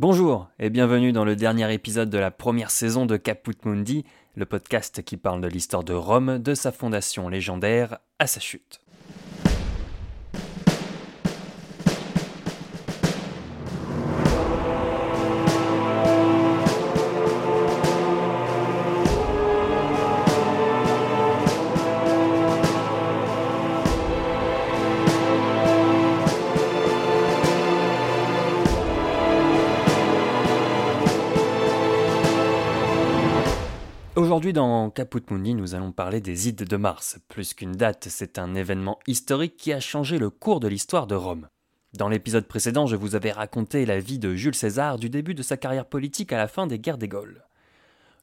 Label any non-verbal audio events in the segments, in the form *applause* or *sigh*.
Bonjour et bienvenue dans le dernier épisode de la première saison de Caput Mundi, le podcast qui parle de l'histoire de Rome, de sa fondation légendaire à sa chute. Dans Caput Mundi, nous allons parler des Ides de Mars. Plus qu'une date, c'est un événement historique qui a changé le cours de l'histoire de Rome. Dans l'épisode précédent, je vous avais raconté la vie de Jules César du début de sa carrière politique à la fin des guerres des Gaules.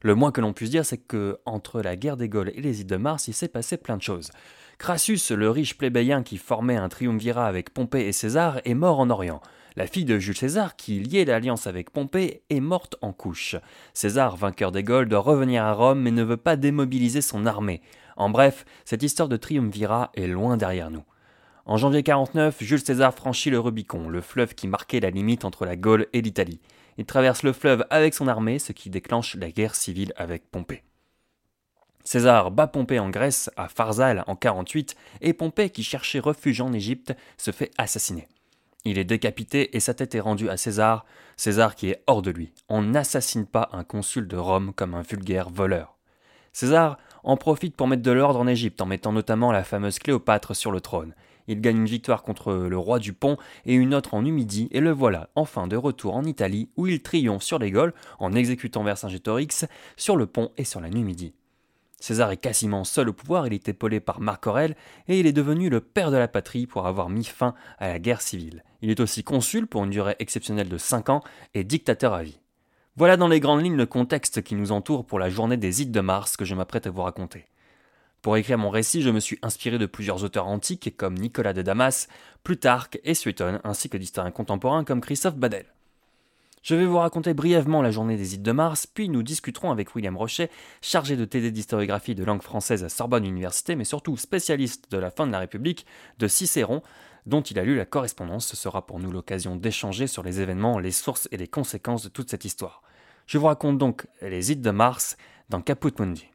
Le moins que l'on puisse dire, c'est que entre la guerre des Gaules et les Ides de Mars, il s'est passé plein de choses. Crassus, le riche plébéien qui formait un triumvirat avec Pompée et César, est mort en Orient. La fille de Jules César, qui liait l'alliance avec Pompée, est morte en couche. César, vainqueur des Gaules, doit revenir à Rome mais ne veut pas démobiliser son armée. En bref, cette histoire de triumvirat est loin derrière nous. En janvier 49, Jules César franchit le Rubicon, le fleuve qui marquait la limite entre la Gaule et l'Italie. Il traverse le fleuve avec son armée, ce qui déclenche la guerre civile avec Pompée. César bat Pompée en Grèce, à Pharsale en 48, et Pompée, qui cherchait refuge en Égypte, se fait assassiner. Il est décapité et sa tête est rendue à César, César qui est hors de lui. On n'assassine pas un consul de Rome comme un vulgaire voleur. César en profite pour mettre de l'ordre en Égypte en mettant notamment la fameuse Cléopâtre sur le trône. Il gagne une victoire contre le roi du Pont et une autre en Numidie et le voilà enfin de retour en Italie où il triomphe sur les Gaules en exécutant Vercingétorix sur le pont et sur la Numidie. César est quasiment seul au pouvoir, il est épaulé par Marc Aurèle, et il est devenu le père de la patrie pour avoir mis fin à la guerre civile. Il est aussi consul pour une durée exceptionnelle de 5 ans et dictateur à vie. Voilà dans les grandes lignes le contexte qui nous entoure pour la journée des Ides de Mars que je m'apprête à vous raconter. Pour écrire mon récit, je me suis inspiré de plusieurs auteurs antiques comme Nicolas de Damas, Plutarque et Suétone, ainsi que d'historiens contemporains comme Christophe Badel. Je vais vous raconter brièvement la journée des Ides de Mars, puis nous discuterons avec William Rochet, chargé de TD d'historiographie de langue française à Sorbonne Université, mais surtout spécialiste de la fin de la République, de Cicéron, dont il a lu la correspondance. Ce sera pour nous l'occasion d'échanger sur les événements, les sources et les conséquences de toute cette histoire. Je vous raconte donc les Ides de Mars dans Caput Mundi.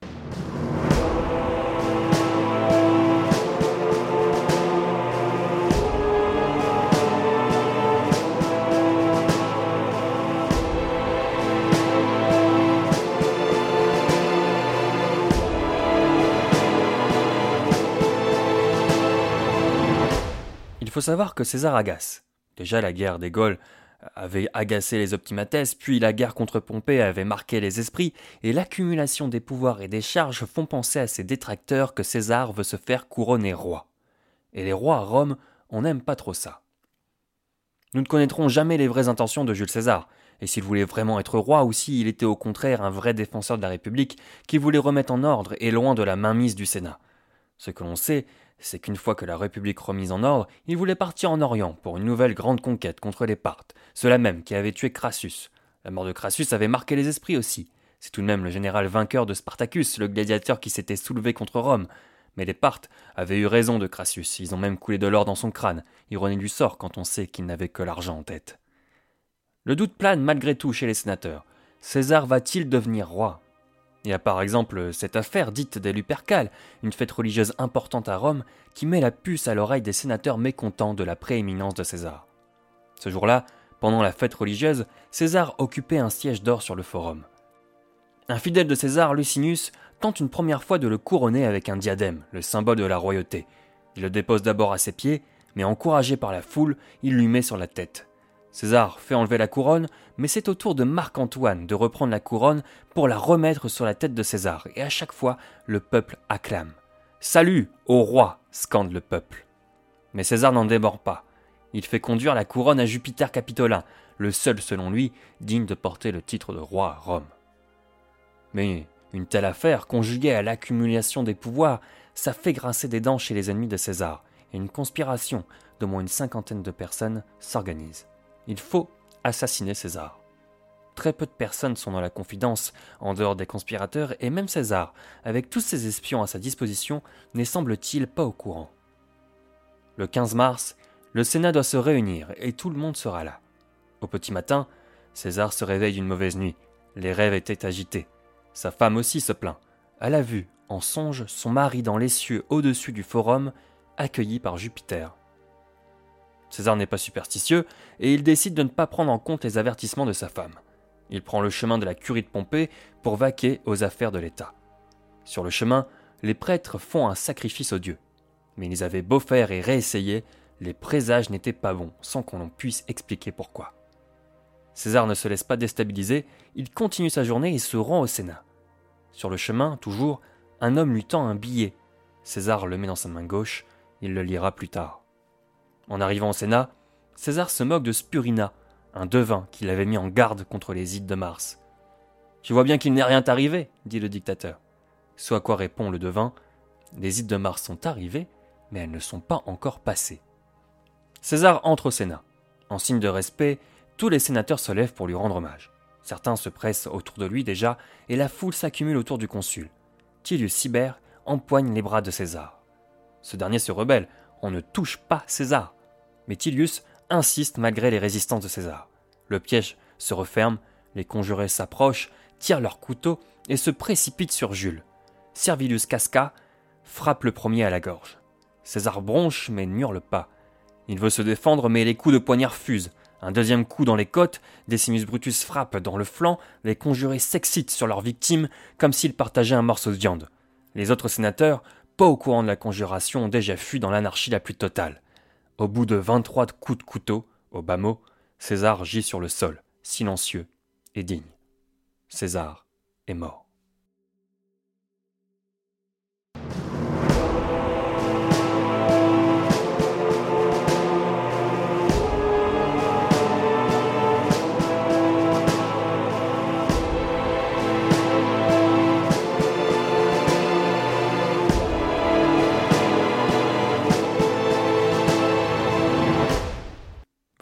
Savoir que César agace. Déjà la guerre des Gaules avait agacé les optimates, puis la guerre contre Pompée avait marqué les esprits, et l'accumulation des pouvoirs et des charges font penser à ses détracteurs que César veut se faire couronner roi. Et les rois à Rome, on n'aime pas trop ça. Nous ne connaîtrons jamais les vraies intentions de Jules César, et s'il voulait vraiment être roi ou s'il était au contraire un vrai défenseur de la République qui voulait remettre en ordre et loin de la mainmise du Sénat. Ce que l'on sait, c'est qu'une fois que la République remise en ordre, il voulait partir en Orient pour une nouvelle grande conquête contre les Parthes, ceux-là même qui avaient tué Crassus. La mort de Crassus avait marqué les esprits aussi. C'est tout de même le général vainqueur de Spartacus, le gladiateur qui s'était soulevé contre Rome. Mais les Parthes avaient eu raison de Crassus, ils ont même coulé de l'or dans son crâne, ironie du sort quand on sait qu'il n'avait que l'argent en tête. Le doute plane malgré tout chez les sénateurs. César va-t-il devenir roi? Il y a par exemple cette affaire dite des Lupercales, une fête religieuse importante à Rome, qui met la puce à l'oreille des sénateurs mécontents de la prééminence de César. Ce jour-là, pendant la fête religieuse, César occupait un siège d'or sur le forum. Un fidèle de César, Lucinus, tente une première fois de le couronner avec un diadème, le symbole de la royauté. Il le dépose d'abord à ses pieds, mais encouragé par la foule, il lui met sur la tête. César fait enlever la couronne, mais c'est au tour de Marc-Antoine de reprendre la couronne pour la remettre sur la tête de César, et à chaque fois, le peuple acclame. Salut au roi scande le peuple. Mais César n'en démord pas. Il fait conduire la couronne à Jupiter Capitolin, le seul selon lui digne de porter le titre de roi à Rome. Mais une telle affaire, conjuguée à l'accumulation des pouvoirs, ça fait grincer des dents chez les ennemis de César, et une conspiration d'au moins une cinquantaine de personnes s'organise. Il faut assassiner César. Très peu de personnes sont dans la confidence, en dehors des conspirateurs, et même César, avec tous ses espions à sa disposition, n'est semble-t-il pas au courant. Le 15 mars, le Sénat doit se réunir et tout le monde sera là. Au petit matin, César se réveille d'une mauvaise nuit. Les rêves étaient agités. Sa femme aussi se plaint. Elle a vu, en songe, son mari dans les cieux au-dessus du forum, accueilli par Jupiter. César n'est pas superstitieux et il décide de ne pas prendre en compte les avertissements de sa femme. Il prend le chemin de la curie de Pompée pour vaquer aux affaires de l'État. Sur le chemin, les prêtres font un sacrifice aux dieux. Mais ils avaient beau faire et réessayer, les présages n'étaient pas bons, sans qu'on puisse expliquer pourquoi. César ne se laisse pas déstabiliser, il continue sa journée et se rend au Sénat. Sur le chemin, toujours, un homme lui tend un billet. César le met dans sa main gauche, il le lira plus tard. En arrivant au Sénat, César se moque de Spurina, un devin qui l'avait mis en garde contre les ides de Mars. Tu vois bien qu'il n'est rien arrivé, dit le dictateur. À quoi répond le devin Les ides de Mars sont arrivées, mais elles ne sont pas encore passées. César entre au Sénat. En signe de respect, tous les sénateurs se lèvent pour lui rendre hommage. Certains se pressent autour de lui déjà, et la foule s'accumule autour du consul. Tilius Cybère empoigne les bras de César. Ce dernier se rebelle, on ne touche pas César. Mais Tilius insiste malgré les résistances de César. Le piège se referme, les conjurés s'approchent, tirent leurs couteaux et se précipitent sur Jules. Servilius Casca frappe le premier à la gorge. César bronche mais n'hurle pas. Il veut se défendre mais les coups de poignard fusent. Un deuxième coup dans les côtes, Decimus Brutus frappe dans le flanc, les conjurés s'excitent sur leur victime comme s'ils partageaient un morceau de viande. Les autres sénateurs, pas au courant de la conjuration, ont déjà fui dans l'anarchie la plus totale. Au bout de 23 coups de couteau, au bas mot, César gît sur le sol, silencieux et digne. César est mort.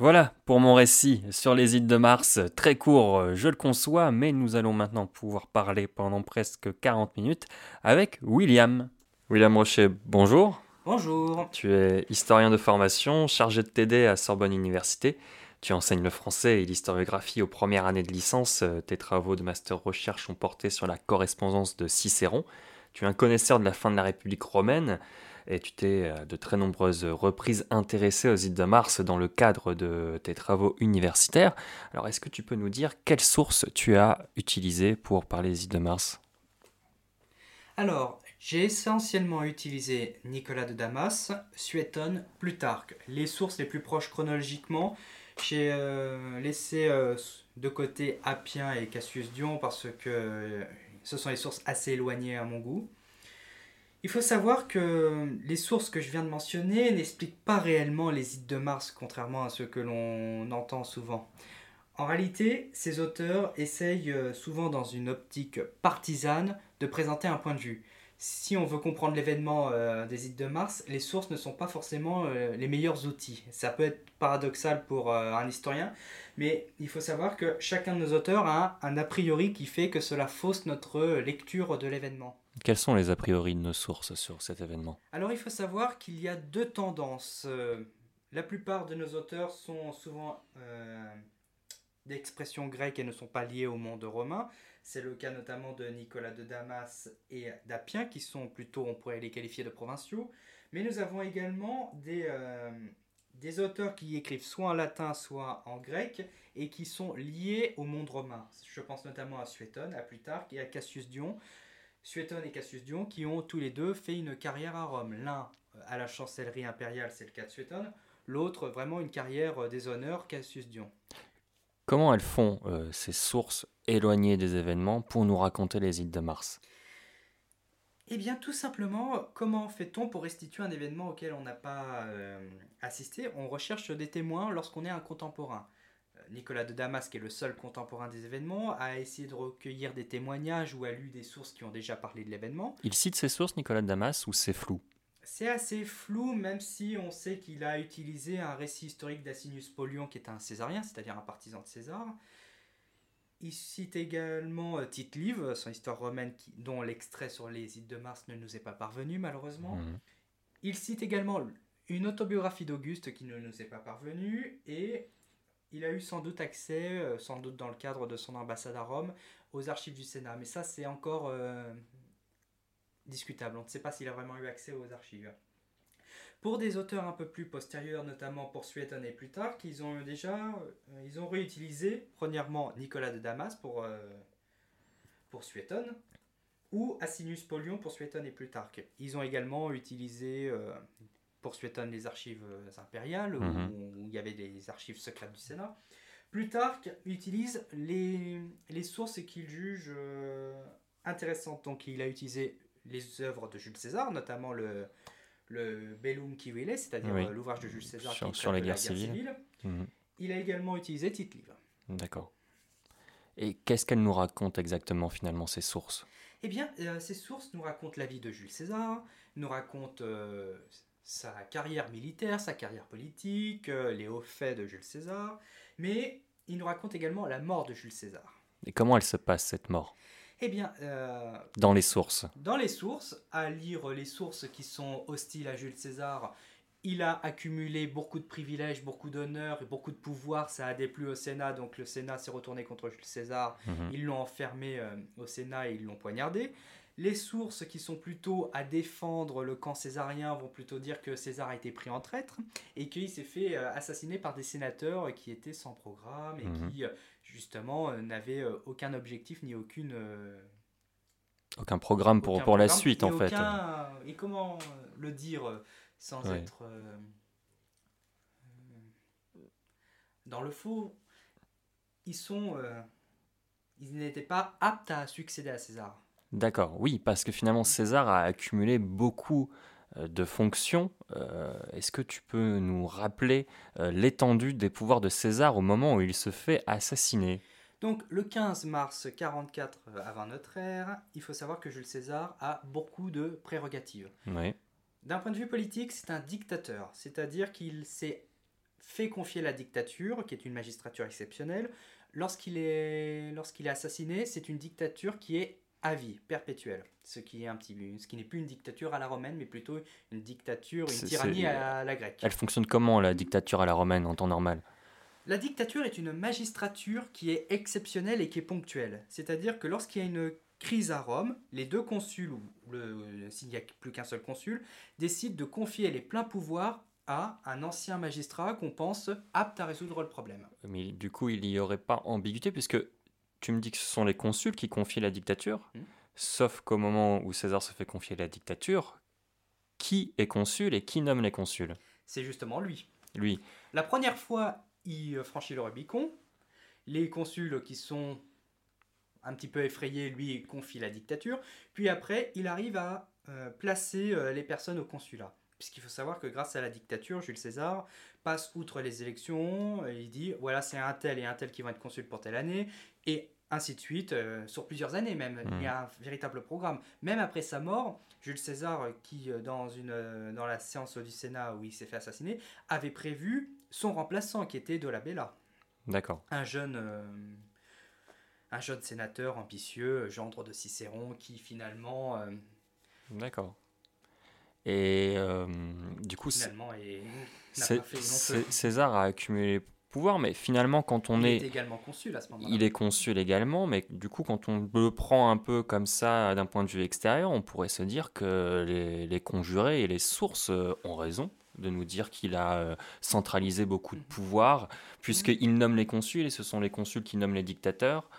Voilà pour mon récit sur les îles de Mars, très court, je le conçois, mais nous allons maintenant pouvoir parler pendant presque 40 minutes avec William. William Rocher, bonjour. Bonjour. Tu es historien de formation, chargé de TD à Sorbonne Université. Tu enseignes le français et l'historiographie aux premières années de licence. Tes travaux de master recherche ont porté sur la correspondance de Cicéron. Tu es un connaisseur de la fin de la République romaine et tu t'es à de très nombreuses reprises intéressé aux îles de Mars dans le cadre de tes travaux universitaires. Alors est-ce que tu peux nous dire quelles sources tu as utilisées pour parler des îles de Mars? Alors, j'ai essentiellement utilisé Nicolas de Damas, Suétone, Plutarque. Les sources les plus proches chronologiquement, j'ai euh, laissé euh, de côté Appien et Cassius Dion parce que euh, ce sont les sources assez éloignées à mon goût. Il faut savoir que les sources que je viens de mentionner n'expliquent pas réellement les îles de Mars, contrairement à ce que l'on entend souvent. En réalité, ces auteurs essayent euh, souvent dans une optique partisane de présenter un point de vue. Si on veut comprendre l'événement euh, des îles de Mars, les sources ne sont pas forcément euh, les meilleurs outils. Ça peut être paradoxal pour un historien, mais il faut savoir que chacun de nos auteurs a un a priori qui fait que cela fausse notre lecture de l'événement. Quels sont les a priori de nos sources sur cet événement Alors il faut savoir qu'il y a deux tendances. Euh, la plupart de nos auteurs sont souvent euh, d'expression grecque et ne sont pas liés au monde romain. C'est le cas notamment de Nicolas de Damas et d'Appien, qui sont plutôt, on pourrait les qualifier de provinciaux. Mais nous avons également des, euh, des auteurs qui écrivent soit en latin, soit en grec, et qui sont liés au monde romain. Je pense notamment à Suétone, à Plutarque et à Cassius Dion, Suétone et Cassius Dion, qui ont tous les deux fait une carrière à Rome. L'un euh, à la chancellerie impériale, c'est le cas de Suétone, l'autre vraiment une carrière euh, des honneurs, Cassius Dion. Comment elles font euh, ces sources éloignées des événements pour nous raconter les îles de Mars? Eh bien, tout simplement, comment fait-on pour restituer un événement auquel on n'a pas assisté? On recherche des témoins lorsqu'on est un contemporain. Nicolas de Damas, qui est le seul contemporain des événements, a essayé de recueillir des témoignages ou a lu des sources qui ont déjà parlé de l'événement. Il cite ces sources, Nicolas de Damas, ou c'est flou? C'est assez flou, même si on sait qu'il a utilisé un récit historique d'Assinius Polion, qui est un césarien, c'est-à-dire un partisan de César. Il cite également euh, Tite Live, son histoire romaine, dont l'extrait sur les îles de Mars ne nous est pas parvenu, malheureusement. Mmh. Il cite également une autobiographie d'Auguste qui ne nous est pas parvenue, et il a eu sans doute accès, euh, sans doute dans le cadre de son ambassade à Rome, aux archives du Sénat. Mais ça, c'est encore euh, discutable. On ne sait pas s'il a vraiment eu accès aux archives. Pour des auteurs un peu plus postérieurs, notamment pour Suétone et Plutarque, ils ont déjà euh, ils ont réutilisé, premièrement, Nicolas de Damas pour, euh, Suétone, ou Asinius Polion pour Suétone et Plutarque. Ils ont également utilisé pour Suétone les archives euh, impériales, où- Mhm. où il y avait des archives secrètes du Sénat. Plutarque utilise les, les sources qu'il juge euh, intéressantes. Donc il a utilisé les œuvres de Jules César, notamment le, le Bellum Civile, c'est-à-dire Oui. euh, l'ouvrage de Jules César Sur- qui sur la guerres civiles. Mhm. Il a également utilisé Tite-Livre. D'accord. Et qu'est-ce qu'elle nous raconte exactement finalement ces sources? Eh bien, euh, ces sources nous racontent la vie de Jules César, nous racontent euh, sa carrière militaire, sa carrière politique, euh, les hauts faits de Jules César, mais ils nous racontent également la mort de Jules César. Et comment elle se passe cette mort? Eh bien, euh, Dans les sources. dans les sources, à lire les sources qui sont hostiles à Jules César, il a accumulé beaucoup de privilèges, beaucoup d'honneurs et beaucoup de pouvoir. Ça a déplu au Sénat, donc le Sénat s'est retourné contre Jules César. Mhm. Ils l'ont enfermé euh, au Sénat et ils l'ont poignardé. Les sources qui sont plutôt à défendre le camp césarien vont plutôt dire que César a été pris en traître et qu'il s'est fait euh, assassiner par des sénateurs qui étaient sans programme et Mhm. qui, euh, justement, euh, n'avaient aucun objectif ni aucune. Aucun programme pour, aucun pour la suite en fait. Et comment le dire sans être dans le faux? Ils sont, euh, ils n'étaient pas aptes à succéder à César. D'accord, oui, parce que finalement César a accumulé beaucoup euh, de fonctions. Euh, Est-ce que tu peux nous rappeler euh, l'étendue des pouvoirs de César au moment où il se fait assassiner? Donc le 15 mars 44 avant notre ère, il faut savoir que Jules César a beaucoup de prérogatives. Oui, D'un point de vue politique, c'est un dictateur, c'est-à-dire qu'il s'est fait confier la dictature, qui est une magistrature exceptionnelle. Lorsqu'il est, lorsqu'il est assassiné, c'est une dictature qui est à vie, perpétuelle. Ce qui est un petit, ce qui n'est plus une dictature à la romaine, mais plutôt une dictature, une tyrannie à la grecque. Elle fonctionne comment la dictature à la romaine en temps normal? La dictature est une magistrature qui est exceptionnelle et qui est ponctuelle. C'est-à-dire que lorsqu'il y a une crise à Rome, les deux consuls, ou le- s'il n'y a plus qu'un seul consul, décident de confier les pleins pouvoirs à un ancien magistrat qu'on pense apte à résoudre le problème. Mais du coup, il n'y aurait pas ambiguïté puisque tu me dis que ce sont les consuls qui confient la dictature, Mhm. sauf qu'au moment où César se fait confier la dictature, qui est consul et qui nomme les consuls? C'est justement lui. Lui. La première fois, il franchit le Rubicon. Les consuls qui sont un petit peu effrayés, lui, confient la dictature. Puis après, il arrive à euh, placer euh, les personnes au consulat. Puisqu'il faut savoir que grâce à la dictature, Jules César passe outre les élections, il dit voilà, c'est un tel et un tel qui vont être consuls pour telle année, et ainsi de suite, euh, sur plusieurs années même. Il y a un véritable programme. Même après sa mort, Jules César, euh, qui euh, dans, une, dans la séance du Sénat où il s'est fait assassiner, avait prévu son remplaçant qui était Dolabella, D'accord. un jeune, euh, un jeune sénateur ambitieux, gendre de Cicéron, qui finalement, euh, D'accord. Et du coup. César a accumulé pouvoir, mais finalement, quand on Il est également consul à ce moment-là. Il est consul également, mais du coup, quand on le prend un peu comme ça d'un point de vue extérieur, on pourrait se dire que les, les conjurés et les sources euh, ont raison de nous dire qu'il a euh, centralisé beaucoup de Mhm. pouvoir, puisqu'il nomme les consuls et ce sont les consuls qui nomment les dictateurs.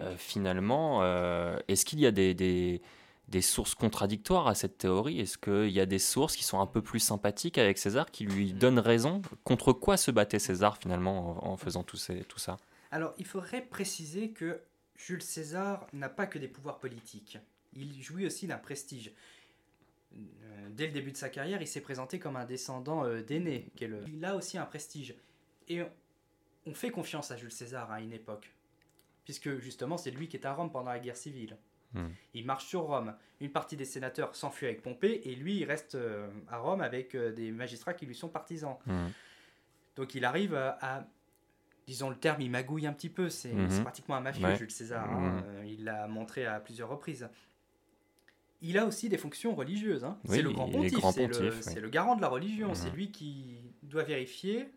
Euh, finalement, euh, est-ce qu'il y a des, des, des sources contradictoires à cette théorie? Est-ce qu'il y a des sources qui sont un peu plus sympathiques avec César, qui lui Mhm. donnent raison? Contre quoi se battait César finalement en, en faisant tout, ces- tout ça? Alors, il faudrait préciser que Jules César n'a pas que des pouvoirs politiques. Il jouit aussi d'un prestige. Euh, Dès le début de sa carrière, il s'est présenté comme un descendant euh, d'aîné. le- Il a aussi un prestige. Et on fait confiance à Jules César à une époque. Puisque justement, c'est lui qui est à Rome pendant la guerre civile. Hmm. Il marche sur Rome. Une partie des sénateurs s'enfuit avec Pompée et lui, il reste euh, à Rome avec euh, des magistrats qui lui sont partisans. Mhm. Donc il arrive à, à- disons le terme, il magouille un petit peu. C'est Mhm. c'est pratiquement un mafieux, Ouais. Jules César. hein. Mhm. Euh, il l'a montré à plusieurs reprises. Il a aussi des fonctions religieuses. hein. Oui, c'est le grand pontife, c'est le, oui. garant de la religion. C'est lui qui doit vérifier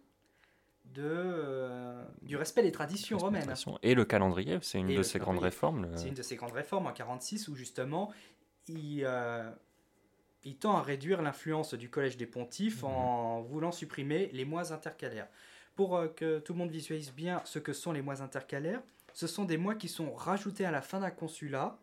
de, euh, du respect des traditions romaines. Et le calendrier, c'est une de ses grandes réformes. C'est une de ses grandes réformes en 46 où justement il, euh, il tend à réduire l'influence du collège des pontifes mhm. en voulant supprimer les mois intercalaires. Pour euh, que tout le monde visualise bien ce que sont les mois intercalaires, ce sont des mois qui sont rajoutés à la fin d'un consulat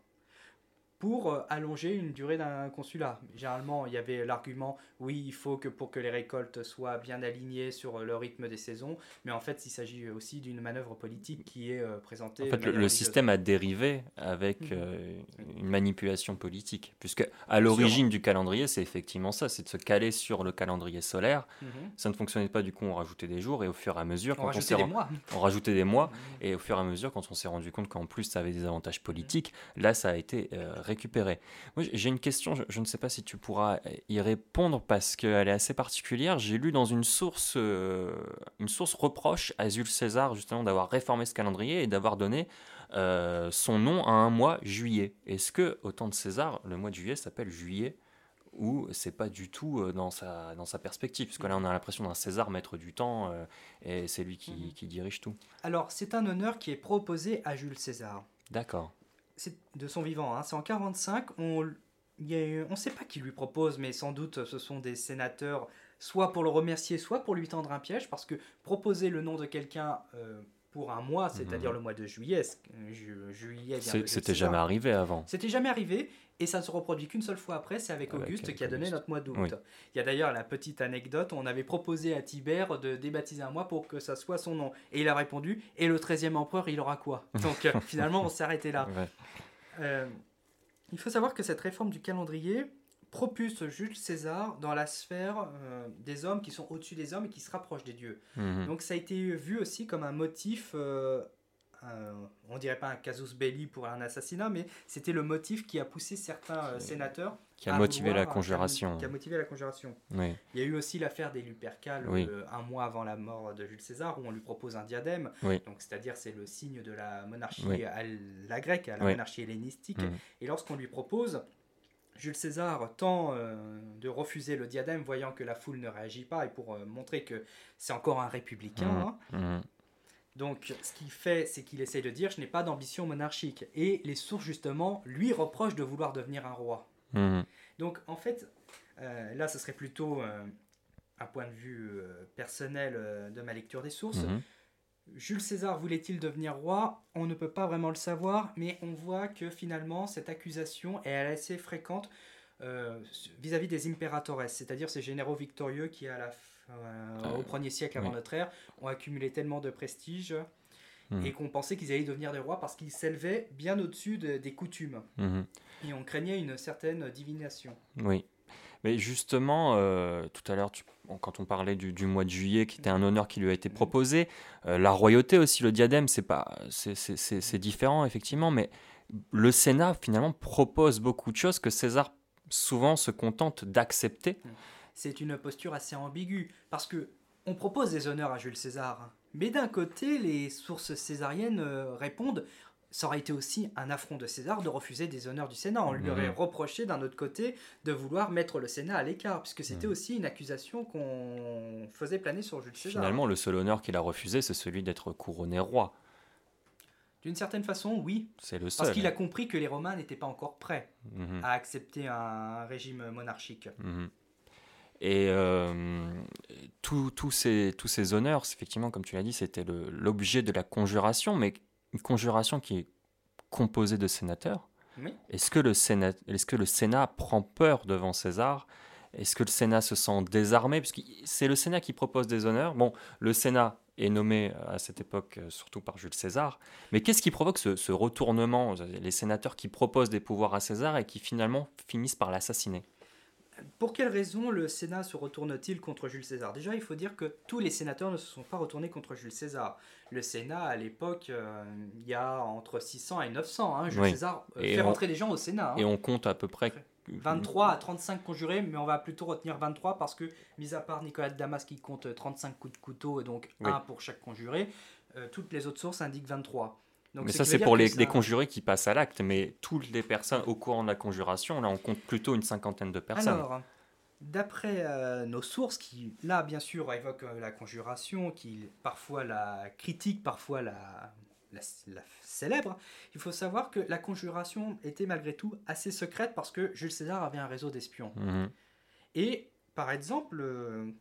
pour euh, allonger une durée d'un consulat. Généralement, il y avait l'argument, oui, il faut que pour que les récoltes soient bien alignées sur le rythme des saisons, mais en fait, il s'agit aussi d'une manœuvre politique qui est euh, présentée. En fait, le, système a dérivé avec mhm. euh, une manipulation politique, puisque à l'origine du calendrier, c'est effectivement ça, c'est de se caler sur le calendrier solaire. Mhm. Ça ne fonctionnait pas, du coup, on rajoutait des jours et au fur et à mesure, on quand rajoutait on des mois, on rajoutait des mois, mhm. et au fur et à mesure, quand on s'est rendu compte qu'en plus ça avait des avantages politiques, là, ça a été récupérer. Moi, j'ai une question, je, ne sais pas si tu pourras y répondre parce qu'elle est assez particulière. J'ai lu dans une source, euh, une source reproche à Jules César justement d'avoir réformé ce calendrier et d'avoir donné euh, son nom à un mois juillet. Est-ce que au temps de César, le mois de juillet s'appelle juillet ou c'est pas du tout euh, dans sa, dans sa perspective, parce que là on a l'impression d'un César maître du temps, et c'est lui qui, mhm. qui dirige tout. Alors c'est un honneur qui est proposé à Jules César. D'accord de son vivant, hein. c'est en 45, on ne sait pas qui lui propose, mais sans doute ce sont des sénateurs, soit pour le remercier, soit pour lui tendre un piège, parce que proposer le nom de quelqu'un euh, pour un mois, c'est-à-dire mhm. le mois de juillet, juillet c'était jamais arrivé avant. C'était jamais arrivé, et ça ne se reproduit qu'une seule fois après, c'est avec Auguste qui a donné notre mois d'août. Il y a d'ailleurs la petite anecdote, on avait proposé à Tibère de débaptiser un mois pour que ça soit son nom. Et il a répondu, et le 13e empereur, il aura quoi? Donc euh, *laughs* finalement, on s'est arrêté là. Euh, il faut savoir que cette réforme du calendrier propulse Jules César dans la sphère euh, des hommes qui sont au-dessus des hommes et qui se rapprochent des dieux. Mhm. Donc ça a été vu aussi comme un motif on dirait pas un casus belli pour un assassinat, mais c'était le motif qui a poussé certains euh, sénateurs. Qui a motivé la conjuration. Qui a motivé la conjuration. Il y a eu aussi l'affaire des Lupercales euh, un mois avant la mort de Jules César, où on lui propose un diadème. Donc, c'est-à-dire, c'est le signe de la monarchie à la grecque, à la monarchie hellénistique. Mm. Et lorsqu'on lui propose, Jules César tend euh, de refuser le diadème, voyant que la foule ne réagit pas, et pour montrer que c'est encore un républicain. Mm. Hein. Mm. Donc, ce qu'il fait, c'est qu'il essaie de dire Je n'ai pas d'ambition monarchique. Et les sources, justement, lui reprochent de vouloir devenir un roi. Mhm. Donc, en fait, euh, là, ce serait plutôt euh, un point de vue euh, personnel de ma lecture des sources. Jules César voulait-il devenir roi? On ne peut pas vraiment le savoir, mais on voit que finalement, cette accusation est assez fréquente vis-à-vis -vis des impératores, c'est-à-dire ces généraux victorieux qui, à la euh, au premier siècle avant notre ère, ont accumulé tellement de prestige hmm. et qu'on pensait qu'ils allaient devenir des rois parce qu'ils s'élevaient bien au-dessus des coutumes. Et on craignait une certaine divination. Oui. Mais justement, euh, tout à l'heure, quand on parlait du, mois de juillet, qui était un honneur qui lui a été proposé, euh, la royauté aussi, le diadème, c'est pas, c'est différent effectivement, mais le Sénat finalement propose beaucoup de choses que César souvent se contente d'accepter. C'est une posture assez ambiguë, parce que on propose des honneurs à Jules César, mais d'un côté, les sources césariennes euh, répondent ça aurait été aussi un affront de César de refuser des honneurs du Sénat. On lui aurait mhm. reproché d'un autre côté de vouloir mettre le Sénat à l'écart, puisque c'était mhm. aussi une accusation qu'on faisait planer sur Jules César. Finalement, le seul honneur qu'il a refusé, c'est celui d'être couronné roi. D'une certaine façon, oui. C'est le seul. Parce qu'il a compris que les Romains n'étaient pas encore prêts mhm. à accepter un régime monarchique. Et euh, tous ces, tous ces honneurs, effectivement, comme tu l'as dit, c'était l'objet de la conjuration, mais une conjuration qui est composée de sénateurs. Est-ce que, le Sénat, est que le Sénat prend peur devant César? Est-ce que le Sénat se sent désarmé? Puisque c'est le Sénat qui propose des honneurs. Bon, le Sénat est nommé à cette époque euh, surtout par Jules César. Mais qu'est-ce qui provoque ce, ce, retournement? Les sénateurs qui proposent des pouvoirs à César et qui finalement finissent par l'assassiner pour quelle raison le Sénat se retourne-t-il contre Jules César? Déjà, il faut dire que tous les sénateurs ne se sont pas retournés contre Jules César. Le Sénat, à l'époque, euh, il y a entre 600 et 900. Hein. Jules César euh, fait rentrer des gens au Sénat. Hein. Et on compte à peu près 23 à 35 conjurés, mais on va plutôt retenir 23 parce que, mis à part Nicolas de Damas qui compte 35 coups de couteau, et donc un pour chaque conjuré, euh, toutes les autres sources indiquent 23 mais ça, c'est pour les, conjurés qui passent à l'acte. Mais toutes les personnes au courant de la conjuration, là, on compte plutôt une cinquantaine de personnes. Alors, d'après euh, nos sources, qui là bien sûr évoquent euh, la conjuration, qui parfois la critique, parfois la, la, la célèbre, il faut savoir que la conjuration était malgré tout assez secrète parce que Jules César avait un réseau d'espions. Mhm. Et par exemple, euh,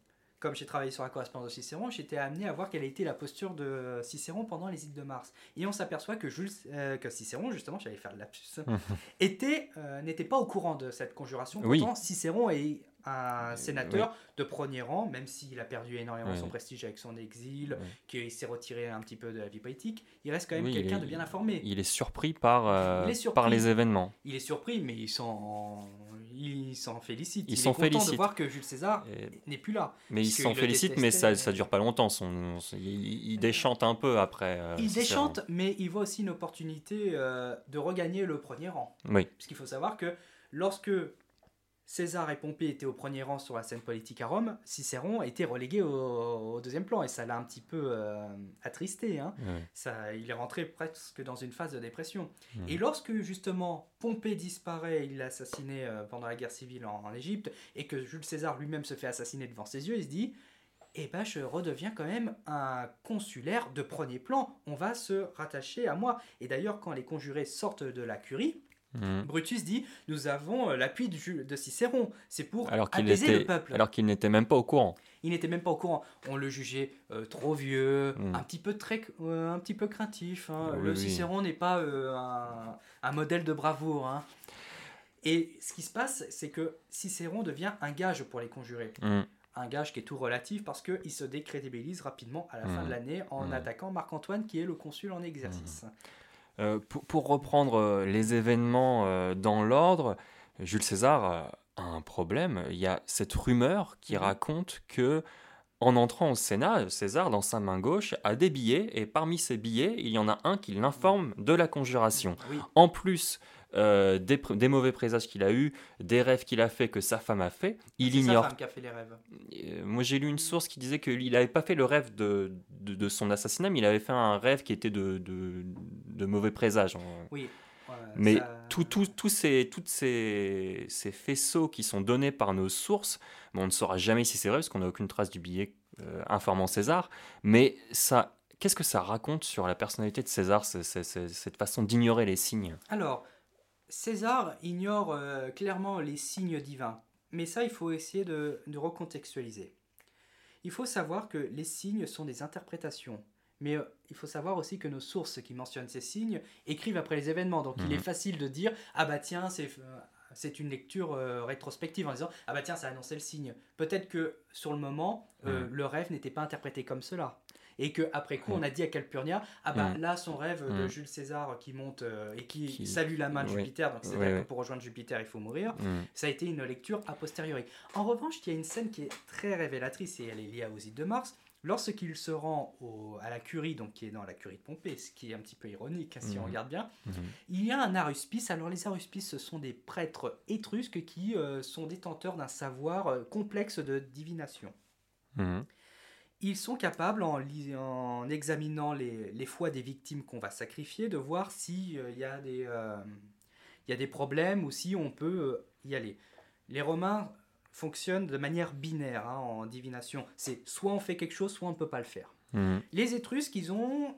comme j'ai travaillé sur la correspondance de Cicéron, j'étais amené à voir quelle était la posture de Cicéron pendant les îles de Mars. Et on s'aperçoit que, Jules, euh, que Cicéron, justement, j'allais faire le lapsus, *laughs* était, euh, n'était pas au courant de cette conjuration. Oui. Pourtant, Cicéron est un Euh, sénateur de premier rang, même s'il a perdu énormément Oui. son prestige avec son exil, Oui. qu'il s'est retiré un petit peu de la vie politique, il reste quand même quelqu'un de bien informé. Il est surpris par, euh, Il est surpris. par les événements. Il est surpris, mais il s'en, il s'en félicite. Il Il, s'en content de félicite. voir que Jules César n'est plus là. mais il Parce s'en qu'il félicite, mais ça, ça dure pas longtemps. Son, son- il, il déchante un peu après. euh, Il déchante, mais il voit aussi une opportunité euh, de regagner le premier rang. Oui. Puisqu'il faut savoir que lorsque César et Pompée étaient au premier rang sur la scène politique à Rome, Cicéron était relégué au, au deuxième plan et ça l'a un petit peu euh, attristé. hein. Ça, il est rentré presque dans une phase de dépression. Et lorsque justement Pompée disparaît, il est assassiné euh, pendant la guerre civile en, en Égypte, et que Jules César lui-même se fait assassiner devant ses yeux, il se dit Eh ben, je redeviens quand même un consulaire de premier plan. On va se rattacher à moi. Et d'ailleurs, quand les conjurés sortent de la curie, Mhm. Brutus dit Nous avons euh, l'appui de, Cicéron. C'est pour Alors qu'il apaiser était, le peuple. alors qu'il n'était même pas au courant. Il n'était même pas au courant. On le jugeait euh, trop vieux, Mm. un petit peu très, euh, un petit peu craintif. hein. Oui, le oui. Cicéron n'est pas euh, un, un modèle de bravoure. hein. Et ce qui se passe, c'est que Cicéron devient un gage pour les conjurés. Mhm. Un gage qui est tout relatif parce qu'il se décrédibilise rapidement à la fin Mm. de l'année en Mm. attaquant Marc-Antoine qui est le consul en exercice. Euh, pour, pour reprendre euh, les événements euh, dans l'ordre, Jules César a un problème. Il y a cette rumeur qui Mhm. raconte que en entrant au Sénat, César, dans sa main gauche, a des billets et parmi ces billets, il y en a un qui l'informe de la conjuration. Oui. En plus euh, des, mauvais présages qu'il a eus, des rêves qu'il a fait, que sa femme a fait, il C'est ignore sa femme qui a fait les rêves. euh, moi, j'ai lu une source qui disait qu'il n'avait pas fait le rêve de, de, de son assassinat, mais il avait fait un rêve qui était de, de, de mauvais présages. Oui. ouais, Mais ça- tout, tout, tous ces, toutes ces, ces faisceaux qui sont donnés par nos sources, bon, on ne saura jamais si c'est vrai, parce qu'on n'a aucune trace du billet euh, informant César, mais ça, qu'est-ce que ça raconte sur la personnalité de César, ce- ce- ce- cette façon d'ignorer les signes? Alors, César ignore euh, clairement les signes divins, mais ça, il faut essayer de, de recontextualiser. Il faut savoir que les signes sont des interprétations, mais euh, il faut savoir aussi que nos sources qui mentionnent ces signes écrivent après les événements, donc il Mhm. est facile de dire ah bah tiens c'est euh, c'est une lecture euh, rétrospective en disant ah bah tiens ça a annoncé le signe. Peut-être que sur le moment Mhm. le rêve n'était pas interprété comme cela. Et que après coup, on a dit à Calpurnia, ah bah Mhm. là son rêve de Mhm. Jules César qui monte euh, et qui, Qui- salue la main de oui. Jupiter, donc c'est-à-dire Oui, que oui. pour rejoindre Jupiter il faut mourir. Hmm. Ça a été une lecture a posteriori. En revanche, il y a une scène qui est très révélatrice et elle est liée aux îles de Mars. Lorsqu'il se rend au- à la curie, donc qui est dans la curie de Pompée, ce qui est un petit peu ironique hein, si on regarde bien, il y a un aruspice. Alors les aruspices, ce sont des prêtres étrusques qui euh, sont détenteurs d'un savoir euh, complexe de divination. Ils sont capables, en, examinant les, les foi des victimes qu'on va sacrifier, de voir s'il y, a des, euh, il y a des problèmes ou si on peut euh, y aller. Les Romains fonctionnent de manière binaire hein, en divination. C'est soit on fait quelque chose, soit on ne peut pas le faire. Mhm. Les Étrusques, ils ont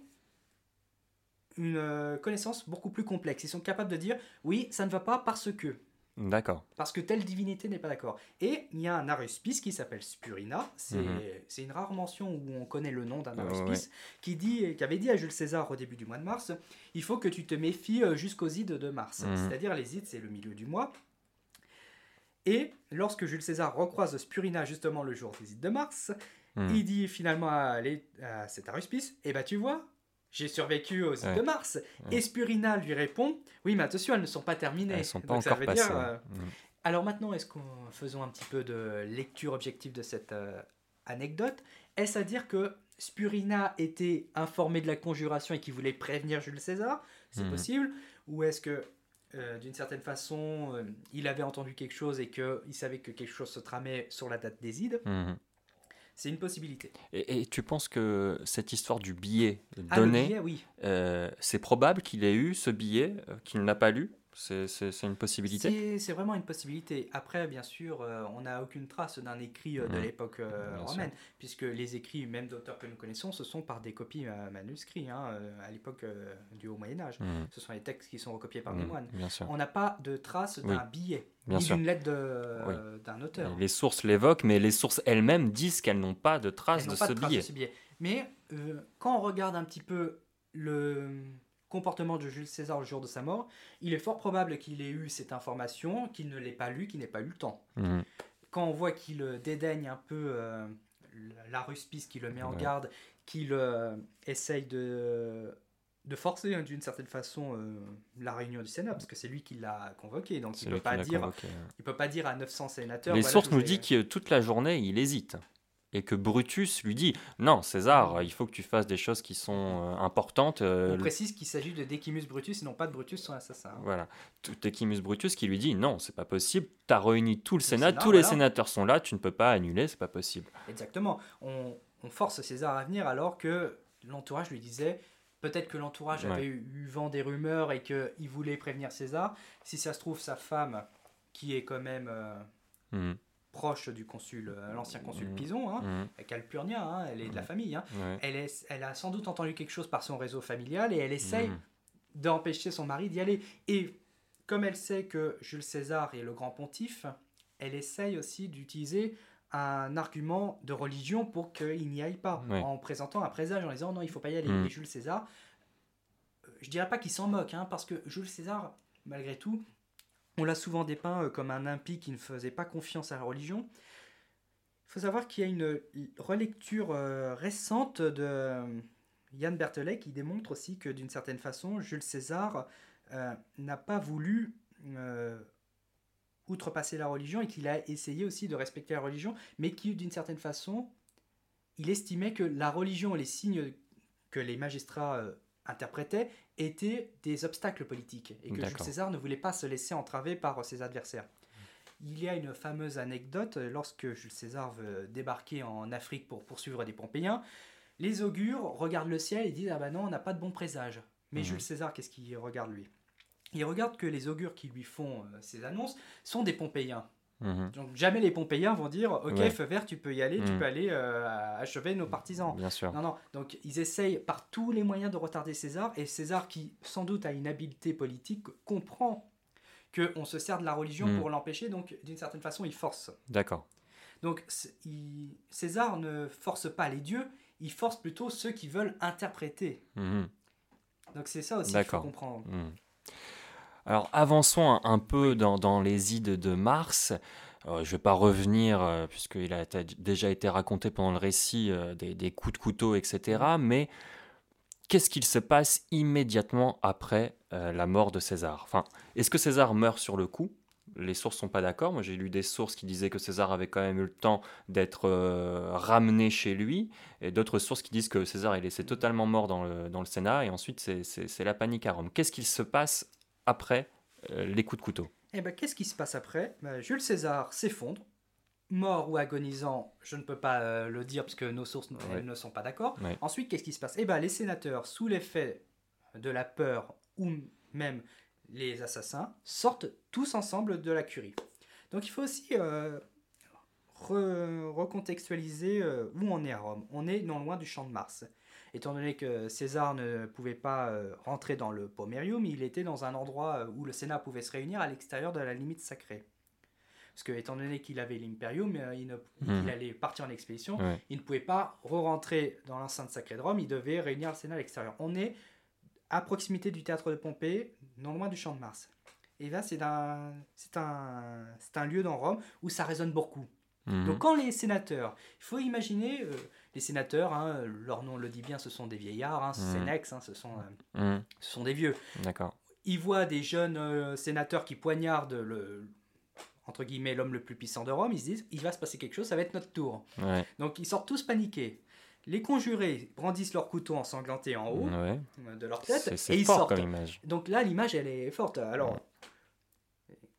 une euh, connaissance beaucoup plus complexe. Ils sont capables de dire oui, ça ne va pas parce que. D'accord. Parce que telle divinité n'est pas d'accord. Et il y a un aruspice qui s'appelle Spurina. C'est Mhm. c'est une rare mention où on connaît le nom d'un Ouais, aruspice qui, dit, qui avait dit à Jules César au début du mois de mars il faut que tu te méfies euh, jusqu'aux ides de mars. Mhm. C'est-à-dire les ides, c'est le milieu du mois. Et lorsque Jules César recroise Spurina justement le jour des ides de mars, Mhm. il dit finalement à, à cet aruspice Eh ben tu vois, j'ai survécu aux Ouais. de mars. Ouais. Et Spurina lui répond Oui, mais attention, elles ne sont pas terminées. Elles sont pas Donc, encore veut passées. dire, euh, Mhm. alors maintenant, est-ce qu'on faisons un petit peu de lecture objective de cette euh, anecdote Est-ce à dire que Spurina était informé de la conjuration et qu'il voulait prévenir Jules César? C'est Mhm. possible. Ou est-ce que, euh, d'une certaine façon, euh, il avait entendu quelque chose et qu'il savait que quelque chose se tramait sur la date des ides? Mhm. C'est une possibilité. Et, et tu penses que cette histoire du billet Ah, donné, billet, oui. euh, c'est probable qu'il ait eu ce billet, euh, qu'il n'a pas lu? C'est une possibilité? C'est vraiment une possibilité. Après, bien sûr, euh, on n'a aucune trace d'un écrit euh, de mhm. l'époque euh, romaine, puisque les écrits, même d'auteurs que nous connaissons, ce sont par des copies manuscrits, hein, à l'époque du Haut Moyen-Âge. Mhm. Ce sont les textes qui sont recopiés par des mhm, moines. On n'a pas de trace d'un billet, ni d'une lettre d'un auteur. Les sources l'évoquent, mais les sources elles-mêmes disent qu'elles n'ont pas de trace, de ce billet. Mais quand on regarde un petit peu le comportement de Jules César le jour de sa mort, il est fort probable qu'il ait eu cette information, qu'il ne l'ait pas lu, qu'il n'ait pas eu le temps. Mhm. Quand on voit qu'il euh, dédaigne un peu euh, la ruspice, qu'il le met en garde, qu'il euh, essaye de, de forcer hein, d'une certaine façon la réunion du Sénat, parce que c'est lui qui l'a convoqué, donc il ne peut, pas dire, il peut pas dire à 900 sénateurs... Les sources nous disent que toute la journée, il hésite et que Brutus lui dit non César il faut que tu fasses des choses qui sont euh, importantes euh, on précise qu'il s'agit de Decimus Brutus et non pas de Brutus son assassin. Voilà. Decimus Brutus qui lui dit non c'est pas possible tu as réuni tout le, Sénat, tous les sénateurs sont là tu ne peux pas annuler c'est pas possible. Exactement. On, force César à venir alors que l'entourage lui disait Peut-être que l'entourage avait eu, vent des rumeurs et qu'il voulait prévenir César. Si ça se trouve, sa femme, qui est quand même euh, mmh proche du consul, euh, l'ancien consul mmh. Pison, hein, mmh. Calpurnia, hein, elle est de la mmh. famille. Hein. Elle, est, elle a sans doute entendu quelque chose par son réseau familial et elle essaye d'empêcher son mari d'y aller. Et comme elle sait que Jules César est le grand pontife, elle essaye aussi d'utiliser un argument de religion pour qu'il n'y aille pas, en présentant un présage, en disant non, il faut pas y aller. Et Jules César, euh, je dirais pas qu'il s'en moque, hein, parce que Jules César, malgré tout, on l'a souvent dépeint euh, comme un impie qui ne faisait pas confiance à la religion. Il faut savoir qu'il y a une relecture euh, récente de euh, Yann Berthelet qui démontre aussi que d'une certaine façon, Jules César n'a pas voulu outrepasser la religion et qu'il a essayé aussi de respecter la religion, mais qui d'une certaine façon, il estimait que la religion et les signes que les magistrats interprétait étaient des obstacles politiques et que Jules César ne voulait pas se laisser entraver par ses adversaires. Il y a une fameuse anecdote lorsque Jules César veut débarquer en Afrique pour poursuivre des Pompéiens. Les augures regardent le ciel et disent Ah ben non, on n'a pas de bon présage. Mais mhm. Jules César, qu'est-ce qu'il regarde lui? Il regarde que les augures qui lui font euh, ces annonces sont des Pompéiens. Mhm. Donc jamais les Pompéiens vont dire ok feu vert tu peux y aller, tu mhm. peux aller euh, achever nos partisans. Bien sûr. Non non donc ils essayent par tous les moyens de retarder César et César qui sans doute a une habileté politique comprend que on se sert de la religion mhm. pour l'empêcher donc d'une certaine façon il force. D'accord. Donc César ne force pas les dieux, il force plutôt ceux qui veulent interpréter. Donc c'est ça aussi qu'il faut comprendre. Alors avançons un, peu dans, les ides de Mars. Euh, je ne vais pas revenir, euh, puisqu'il a déjà été raconté pendant le récit euh, des, coups de couteau, etc. Mais qu'est-ce qu'il se passe immédiatement après la mort de César? Enfin, Est-ce que César meurt sur le coup? Les sources sont pas d'accord. Moi, j'ai lu des sources qui disaient que César avait quand même eu le temps d'être ramené chez lui, et d'autres sources qui disent que César est laissé totalement mort dans le, dans le Sénat, et ensuite c'est la panique à Rome. Qu'est-ce qu'il se passe après euh, les coups de couteau. Eh ben, qu'est-ce qui se passe après? Ben, Jules César s'effondre, mort ou agonisant, je ne peux pas euh, le dire parce que nos sources ne sont pas d'accord. Ensuite, qu'est-ce qui se passe? Eh ben, les sénateurs, sous l'effet de la peur ou même les assassins, sortent tous ensemble de la curie. Donc il faut aussi euh, recontextualiser où on est à Rome. On est non loin du champ de Mars étant donné que César ne pouvait pas euh, rentrer dans le Pomerium, il était dans un endroit euh, où le Sénat pouvait se réunir à l'extérieur de la limite sacrée. Parce que, étant donné qu'il avait l'Imperium, euh, il, hmm. allait partir en expédition, il ne pouvait pas re-rentrer dans l'enceinte sacrée de Rome, il devait réunir le Sénat à l'extérieur. On est à proximité du théâtre de Pompée, non loin du champ de Mars. Et là, c'est un, un, un lieu dans Rome où ça résonne beaucoup. Hmm. Donc quand les sénateurs, il faut imaginer, les sénateurs, hein, leur nom le dit bien, ce sont des vieillards, hein, mmh. hein ce, sont, euh, mmh. ce sont des vieux. D'accord. Ils voient des jeunes euh, sénateurs qui poignardent le, entre guillemets l'homme le plus puissant de Rome, ils se disent il va se passer quelque chose, ça va être notre tour. Donc ils sortent tous paniqués. Les conjurés brandissent leur couteau ensanglanté en haut euh, de leur tête et ils sortent. Comme image. Donc là l'image elle est forte. Alors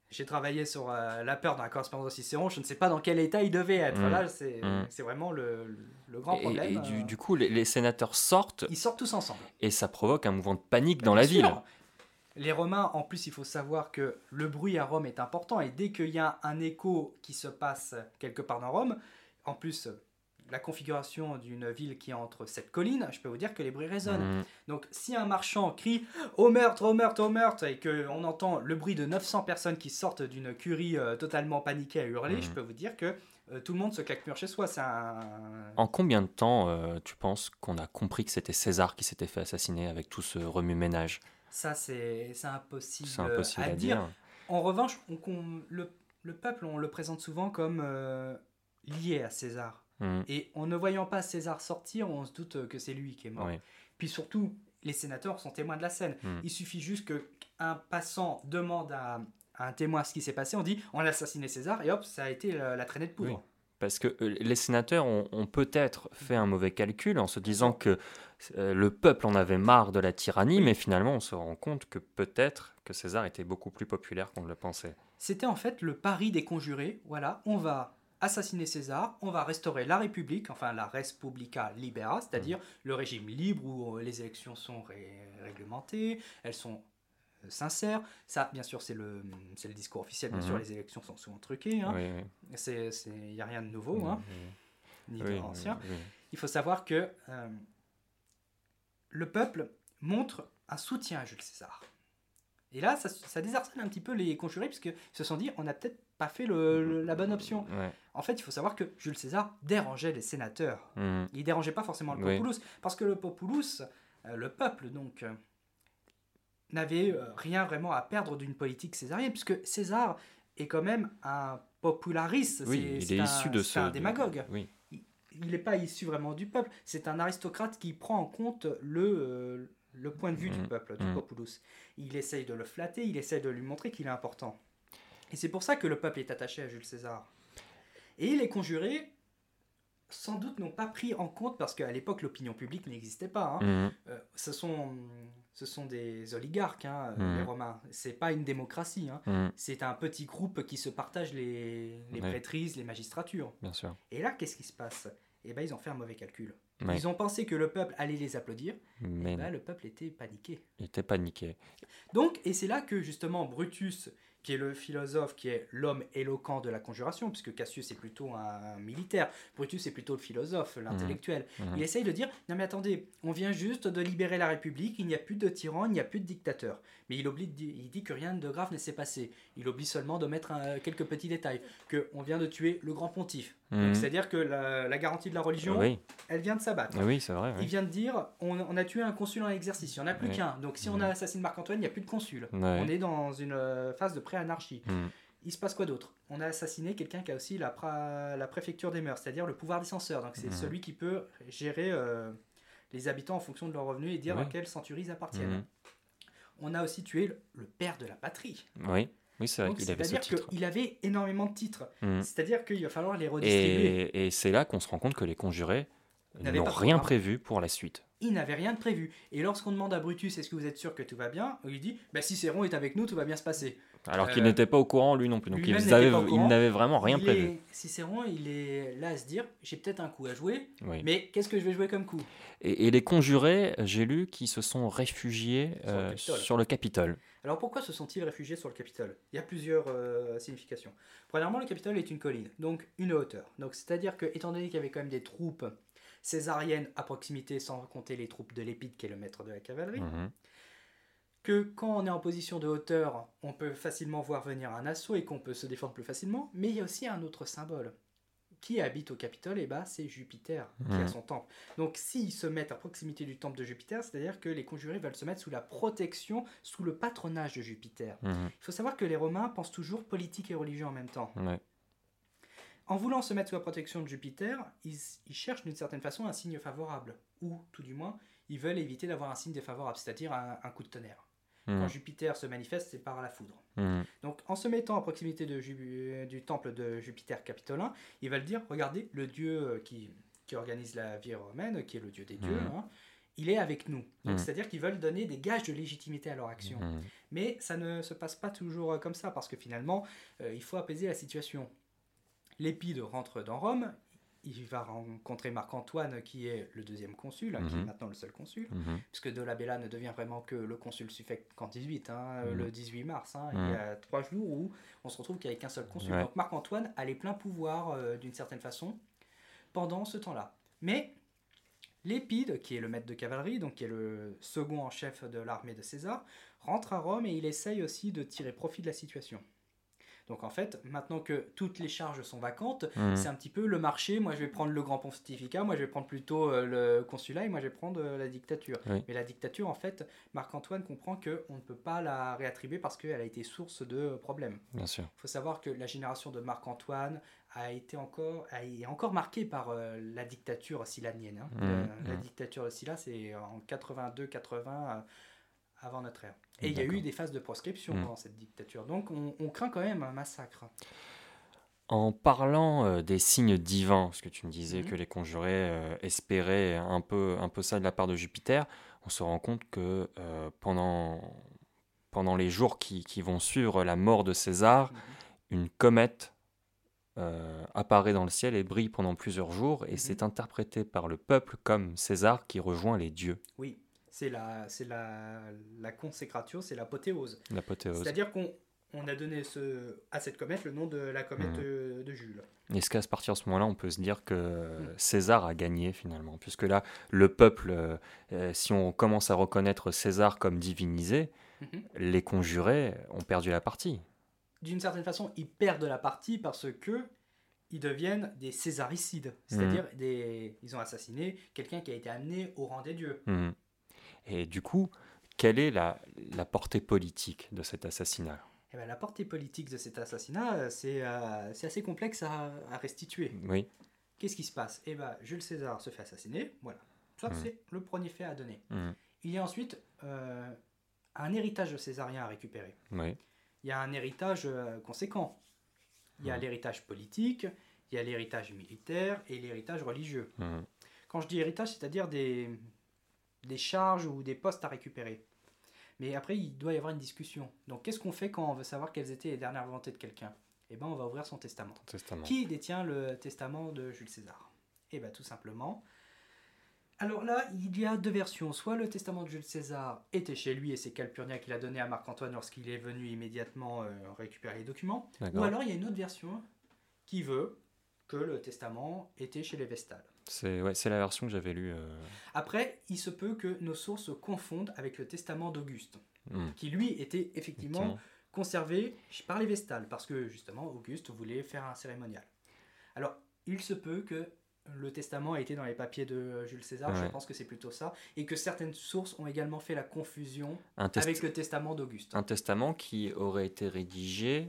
j'ai travaillé sur euh, la peur dans la correspondance de Cicéron. Je ne sais pas dans quel état il devait être. Mm. Là, mm. c'est vraiment le, le, grand problème. Et, du, du, coup, les, sénateurs sortent. Ils sortent tous ensemble. Et ça provoque un mouvement de panique dans la ville. Les Romains, en plus, il faut savoir que le bruit à Rome est important et dès qu'il y a un écho qui se passe quelque part dans Rome, en plus, la configuration d'une ville qui est entre cette colline, je peux vous dire que les bruits résonnent. Mhm. Donc, si un marchand crie au meurtre, au meurtre, au meurtre, et qu'on entend le bruit de 900 personnes qui sortent d'une curie euh, totalement paniquée à hurler, Mhm. je peux vous dire que euh, tout le monde se claque mur chez soi. Un. En combien de temps euh, tu penses qu'on a compris que c'était César qui s'était fait assassiner avec tout ce remue-ménage? Ça, c'est impossible, impossible à, à dire. dire. En revanche, on- le, le peuple, on le présente souvent comme lié à César. Mhm. Et en ne voyant pas César sortir, on se doute que c'est lui qui est mort. Oui. Puis surtout, les sénateurs sont témoins de la scène. Mm. Il suffit juste qu'un passant demande à, à un témoin ce qui s'est passé, on dit on a assassiné César, et hop, ça a été la, la traînée de poudre. Oui. Parce que euh, les sénateurs ont, ont peut-être fait un mauvais calcul en se disant que euh, le peuple en avait marre de la tyrannie, mais finalement on se rend compte que peut-être que César était beaucoup plus populaire qu'on ne le pensait. C'était en fait le pari des conjurés. Voilà, on va assassiner César, on va restaurer la République, enfin la Respublica Libera, c'est-à-dire le régime libre où euh, les élections sont ré- réglementées, elles sont euh, sincères. Ça, bien sûr, c'est le, le discours officiel. Bien Mhm. sûr, les élections sont souvent truquées. hein. Oui, oui. Il n'y a rien de nouveau, hein, ni Oui, oui, oui. Il faut savoir que euh, le peuple montre un soutien à Jules César. Et là, ça, ça désarçonne un petit peu les conjurés, puisqu'ils se sont dit, on n'a peut-être pas fait le- le- la bonne option. Ouais. En fait, il faut savoir que Jules César dérangeait les sénateurs. Mhm. Il dérangeait pas forcément le Oui. populus, parce que le populus, euh, le peuple, donc, euh, n'avait euh, rien vraiment à perdre d'une politique césarienne, puisque César est quand même un populariste. Oui, il est un- issu de c'est ce. un de- démagogue. Oui. Il n'est pas issu vraiment du peuple, c'est un aristocrate qui prend en compte le, euh, le point de vue du Mhm. peuple, du Mhm. populus. Il essaye de le flatter, il essaye de lui montrer qu'il est important. Et c'est pour ça que le peuple est attaché à Jules César. Et les conjurés, sans doute, n'ont pas pris en compte, parce qu'à l'époque, l'opinion publique n'existait pas. hein. Mhm. Euh, ce, sont, ce sont des oligarques, hein, Mhm. les Romains. C'est pas une démocratie. hein. Mhm. C'est un petit groupe qui se partage les, prêtrises, les magistratures. Bien sûr. Et là, qu'est-ce qui se passe? Eh ben, ils ont fait un mauvais calcul. Ils ont pensé que le peuple allait les applaudir. Mais Eh ben, le peuple était paniqué. il était paniqué. Donc, et c'est là que justement Brutus, qui est le philosophe, qui est l'homme éloquent de la conjuration, puisque Cassius est plutôt un militaire, Brutus est plutôt le philosophe, l'intellectuel. Mhm. Il essaye de dire non mais attendez, on vient juste de libérer la République, il n'y a plus de tyran, il n'y a plus de dictateur. Mais il oublie, de il dit que rien de grave ne s'est passé. Il oublie seulement de mettre un- quelques petits détails, que on vient de tuer le grand pontife. Mhm. C'est-à-dire que la, la garantie de la religion, Oui, elle vient de s'abattre. oui c'est vrai. Il vient de dire on, on a tué un consul en exercice, il n'y en a plus qu'un. Donc si on Mhm. a assassiné Marc-Antoine, il n'y a plus de consul. On est dans une euh, phase de pré-anarchie. Mhm. Il se passe quoi d'autre? On a assassiné quelqu'un qui a aussi la, pra- la préfecture des mœurs, c'est-à-dire le pouvoir des censeurs. Donc c'est celui qui peut gérer euh, les habitants en fonction de leurs revenus et dire à quelle centurie ils appartiennent. On a aussi tué le, le père de la patrie. Oui, oui c'est vrai qu'il avait ce c'est-à-dire titre. qu'il avait énormément de titres. Mhm. C'est-à-dire qu'il va falloir les redistribuer. Et, et c'est là qu'on se rend compte que les conjurés N'avaient n'ont rien prévu pour la suite. Il n'avait rien de prévu. Et lorsqu'on demande à Brutus est-ce que vous êtes sûr que tout va bien Il dit bah, si Céron est avec nous, tout va bien se passer. Alors qu'il Euh, n'était pas au courant lui non plus. Donc il n'avait vraiment rien Il prévu. est- Cicéron, il est là à se dire j'ai peut-être un coup à jouer, Oui. mais qu'est-ce que je vais jouer comme coup? Et, et les conjurés, j'ai lu, qui se sont réfugiés Sur le euh, Capitole. sur le Capitole. Alors pourquoi se sont-ils réfugiés sur le Capitole? Il y a plusieurs euh, significations. Premièrement, le Capitole est une colline, donc une hauteur. Donc c'est-à-dire que, étant donné qu'il y avait quand même des troupes césariennes à proximité, sans compter les troupes de l'Épide, qui est le maître de la cavalerie, Mhm. Que quand on est en position de hauteur, on peut facilement voir venir un assaut et qu'on peut se défendre plus facilement, mais il y a aussi un autre symbole. Qui habite au Capitole Eh ben, c'est Jupiter qui a son temple. Donc s'ils se mettent à proximité du temple de Jupiter, c'est-à-dire que les conjurés veulent se mettre sous la protection, sous le patronage de Jupiter. Mhm. Il faut savoir que les Romains pensent toujours politique et religion en même temps. Ouais. En voulant se mettre sous la protection de Jupiter, ils, ils cherchent d'une certaine façon un signe favorable, ou tout du moins, ils veulent éviter d'avoir un signe défavorable, c'est-à-dire un- un coup de tonnerre. Quand Mhm. Jupiter se manifeste, c'est par la foudre. Mhm. Donc, en se mettant à proximité de Ju- du temple de Jupiter capitolin, ils veulent dire regardez, le dieu euh, qui, qui organise la vie romaine, qui est le dieu des dieux, Mhm. hein, il est avec nous. C'est-à-dire qu'ils veulent donner des gages de légitimité à leur action. Mais ça ne se passe pas toujours euh, comme ça, parce que finalement, euh, il faut apaiser la situation. L'Épide rentre dans Rome, il va rencontrer Marc-Antoine, qui est le deuxième consul, qui est Mhm. maintenant le seul consul, Mhm. puisque Dolabella ne devient vraiment que le consul suffect qu'en 18, hein, Mhm. le 18 mars. hein. Il y a trois jours où on se retrouve qu'avec un seul consul. Ouais. Donc Marc-Antoine a les pleins pouvoirs euh, d'une certaine façon pendant ce temps-là. Mais Lépide, qui est le maître de cavalerie, donc qui est le second en chef de l'armée de César, rentre à Rome et il essaye aussi de tirer profit de la situation. Donc en fait, maintenant que toutes les charges sont vacantes, Mhm. c'est un petit peu le marché. Moi, je vais prendre le grand pontificat, moi, je vais prendre plutôt euh, le consulat et moi, je vais prendre euh, la dictature. Oui. Mais la dictature, en fait, Marc-Antoine comprend qu'on ne peut pas la réattribuer parce qu'elle a été source de problèmes. Bien sûr. Il faut savoir que la génération de Marc-Antoine a été encore, a- est encore marquée par euh, la dictature silanienne. hein. Euh, La mhm. dictature de Silla, c'est en 82-80 euh, avant notre ère. Et il y a eu des phases de proscription Mhm. pendant cette dictature. Donc on, on craint quand même un massacre. En parlant euh, des signes divins, parce que tu me disais Mhm. que les conjurés euh, espéraient un peu, un peu ça de la part de Jupiter, on se rend compte que euh, pendant, pendant les jours qui, qui vont suivre la mort de César, Mhm. une comète apparaît dans le ciel et brille pendant plusieurs jours, et Mhm. c'est interprété par le peuple comme César qui rejoint les dieux, Oui, c'est la, c'est la, la consécratio, c'est l'apothéose. l'apothéose. C'est-à-dire qu'on on a donné ce, à cette comète le nom de la comète euh, de Jules. Est-ce qu'à partir de ce moment-là, on peut se dire que Mm. César a gagné finalement Puisque là, le peuple, euh, euh, si on commence à reconnaître César comme divinisé, Mhm. les conjurés ont perdu la partie. D'une certaine façon, ils perdent la partie parce que ils deviennent des césaricides, c'est-à-dire des, ils ont assassiné quelqu'un qui a été amené au rang des dieux. Et du coup, quelle est la, la portée politique de cet assassinat? Eh ben, la portée politique de cet assassinat, euh, c'est euh, c'est assez complexe à, à restituer. Oui. Qu'est-ce qui se passe? Eh ben, Jules César se fait assassiner, voilà. Ça, Mhm. c'est le premier fait à donner. Mhm. Il y a ensuite euh, un héritage césarien à récupérer. Oui. Il y a un héritage euh, conséquent. Il y a Mhm. l'héritage politique, il y a l'héritage militaire et l'héritage religieux. Quand je dis héritage, c'est-à-dire des, des charges ou des postes à récupérer. Mais après, il doit y avoir une discussion. Donc, qu'est-ce qu'on fait quand on veut savoir quelles étaient les dernières volontés de quelqu'un? Eh bien, on va ouvrir son testament. Testament. Qui détient le testament de Jules César? Eh bien, tout simplement. Alors là, il y a deux versions. Soit le testament de Jules César était chez lui et c'est Calpurnia qui l'a donné à Marc-Antoine lorsqu'il est venu immédiatement euh, récupérer les documents. Ou alors il y a une autre version qui veut que le testament était chez les Vestales. C'est ouais, la version que j'avais lue. euh, Après, il se peut que nos sources se confondent avec le testament d'Auguste, mhm. qui lui était effectivement Effectivement. conservé par les Vestales, parce que justement Auguste voulait faire un cérémonial. Alors, il se peut que le testament ait été dans les papiers de Jules César, je pense que c'est plutôt ça, et que certaines sources ont également fait la confusion avec le testament d'Auguste. un testament qui aurait été rédigé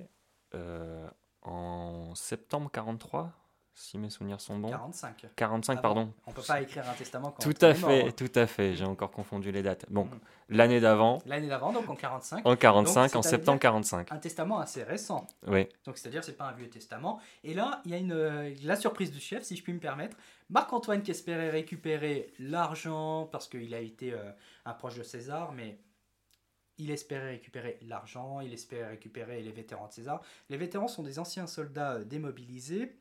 euh, en septembre 43, si mes souvenirs sont bons. 45. 45, Ah bon pardon. On peut pas écrire un testament quand Tout on à mort, fait, hein. tout à fait. J'ai encore confondu les dates. Bon, Mhm. l'année d'avant, L'année d'avant, donc en 45, en 45, Donc, en septembre 45. un testament assez récent. Oui, Donc c'est-à-dire c'est pas un vieux testament. Et là, il y a une, euh, la surprise du chef, si je puis me permettre. Marc-Antoine qui espérait récupérer l'argent parce qu'il a été euh, un proche de César, mais il espérait récupérer l'argent, il espérait récupérer les vétérans de César. Les vétérans sont des anciens soldats euh, démobilisés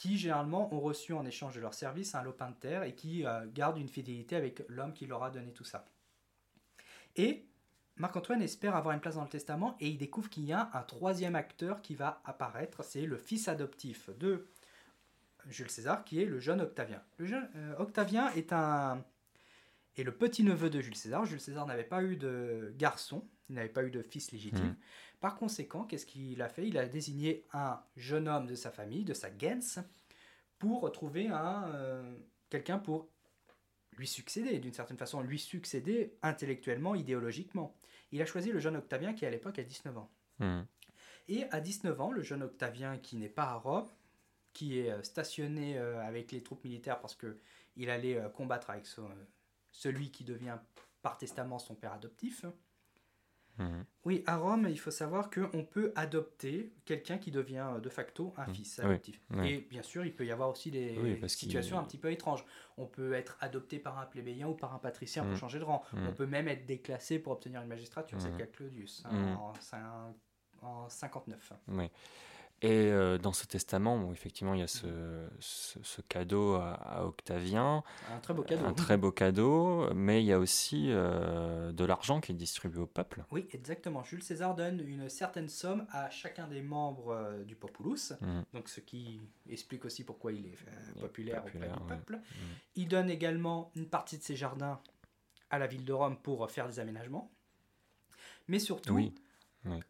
qui généralement ont reçu en échange de leur service un lopin de terre et qui euh, gardent une fidélité avec l'homme qui leur a donné tout ça. Et Marc-Antoine espère avoir une place dans le testament et il découvre qu'il y a un troisième acteur qui va apparaître, c'est le fils adoptif de Jules César, qui est le jeune Octavien. Le jeune euh, Octavien est un le petit-neveu de Jules César. Jules César n'avait pas eu de garçon, il n'avait pas eu de fils légitime. Mhm. Par conséquent, qu'est-ce qu'il a fait? Il a désigné un jeune homme de sa famille, de sa gens, pour trouver un euh, quelqu'un pour lui succéder, d'une certaine façon, lui succéder intellectuellement, idéologiquement. Il a choisi le jeune Octavien qui à l'époque a 19 ans. Mhm. Et à 19 ans, le jeune Octavien qui n'est pas à Rome, qui est euh, stationné euh, avec les troupes militaires parce que il allait combattre avec son- celui qui devient par testament son père adoptif. Mhm. Oui, à Rome, il faut savoir qu'on peut adopter quelqu'un qui devient euh, de facto un Mhm. fils adoptif. oui. Et bien sûr, il peut y avoir aussi des Oui, situations un petit peu étranges. On peut être adopté par un plébéien ou par un patricien Mhm. pour changer de rang. Mhm. On peut même être déclassé pour obtenir une magistrature. C'est le Mhm. cas de Claudius hein, Mhm. en, en 59. Oui. Et euh, dans ce testament, bon, effectivement, il y a ce, ce, ce cadeau à, à Octavien, Un très beau cadeau. un très beau cadeau, mais il y a aussi euh, de l'argent qui est distribué au peuple. Oui, exactement. Jules César donne une certaine somme à chacun des membres euh, du populus, Mhm. donc ce qui explique aussi pourquoi il est Il populaire, populaire, auprès du ouais. peuple. Il donne également une partie de ses jardins à la ville de Rome pour faire des aménagements. Mais surtout, Oui.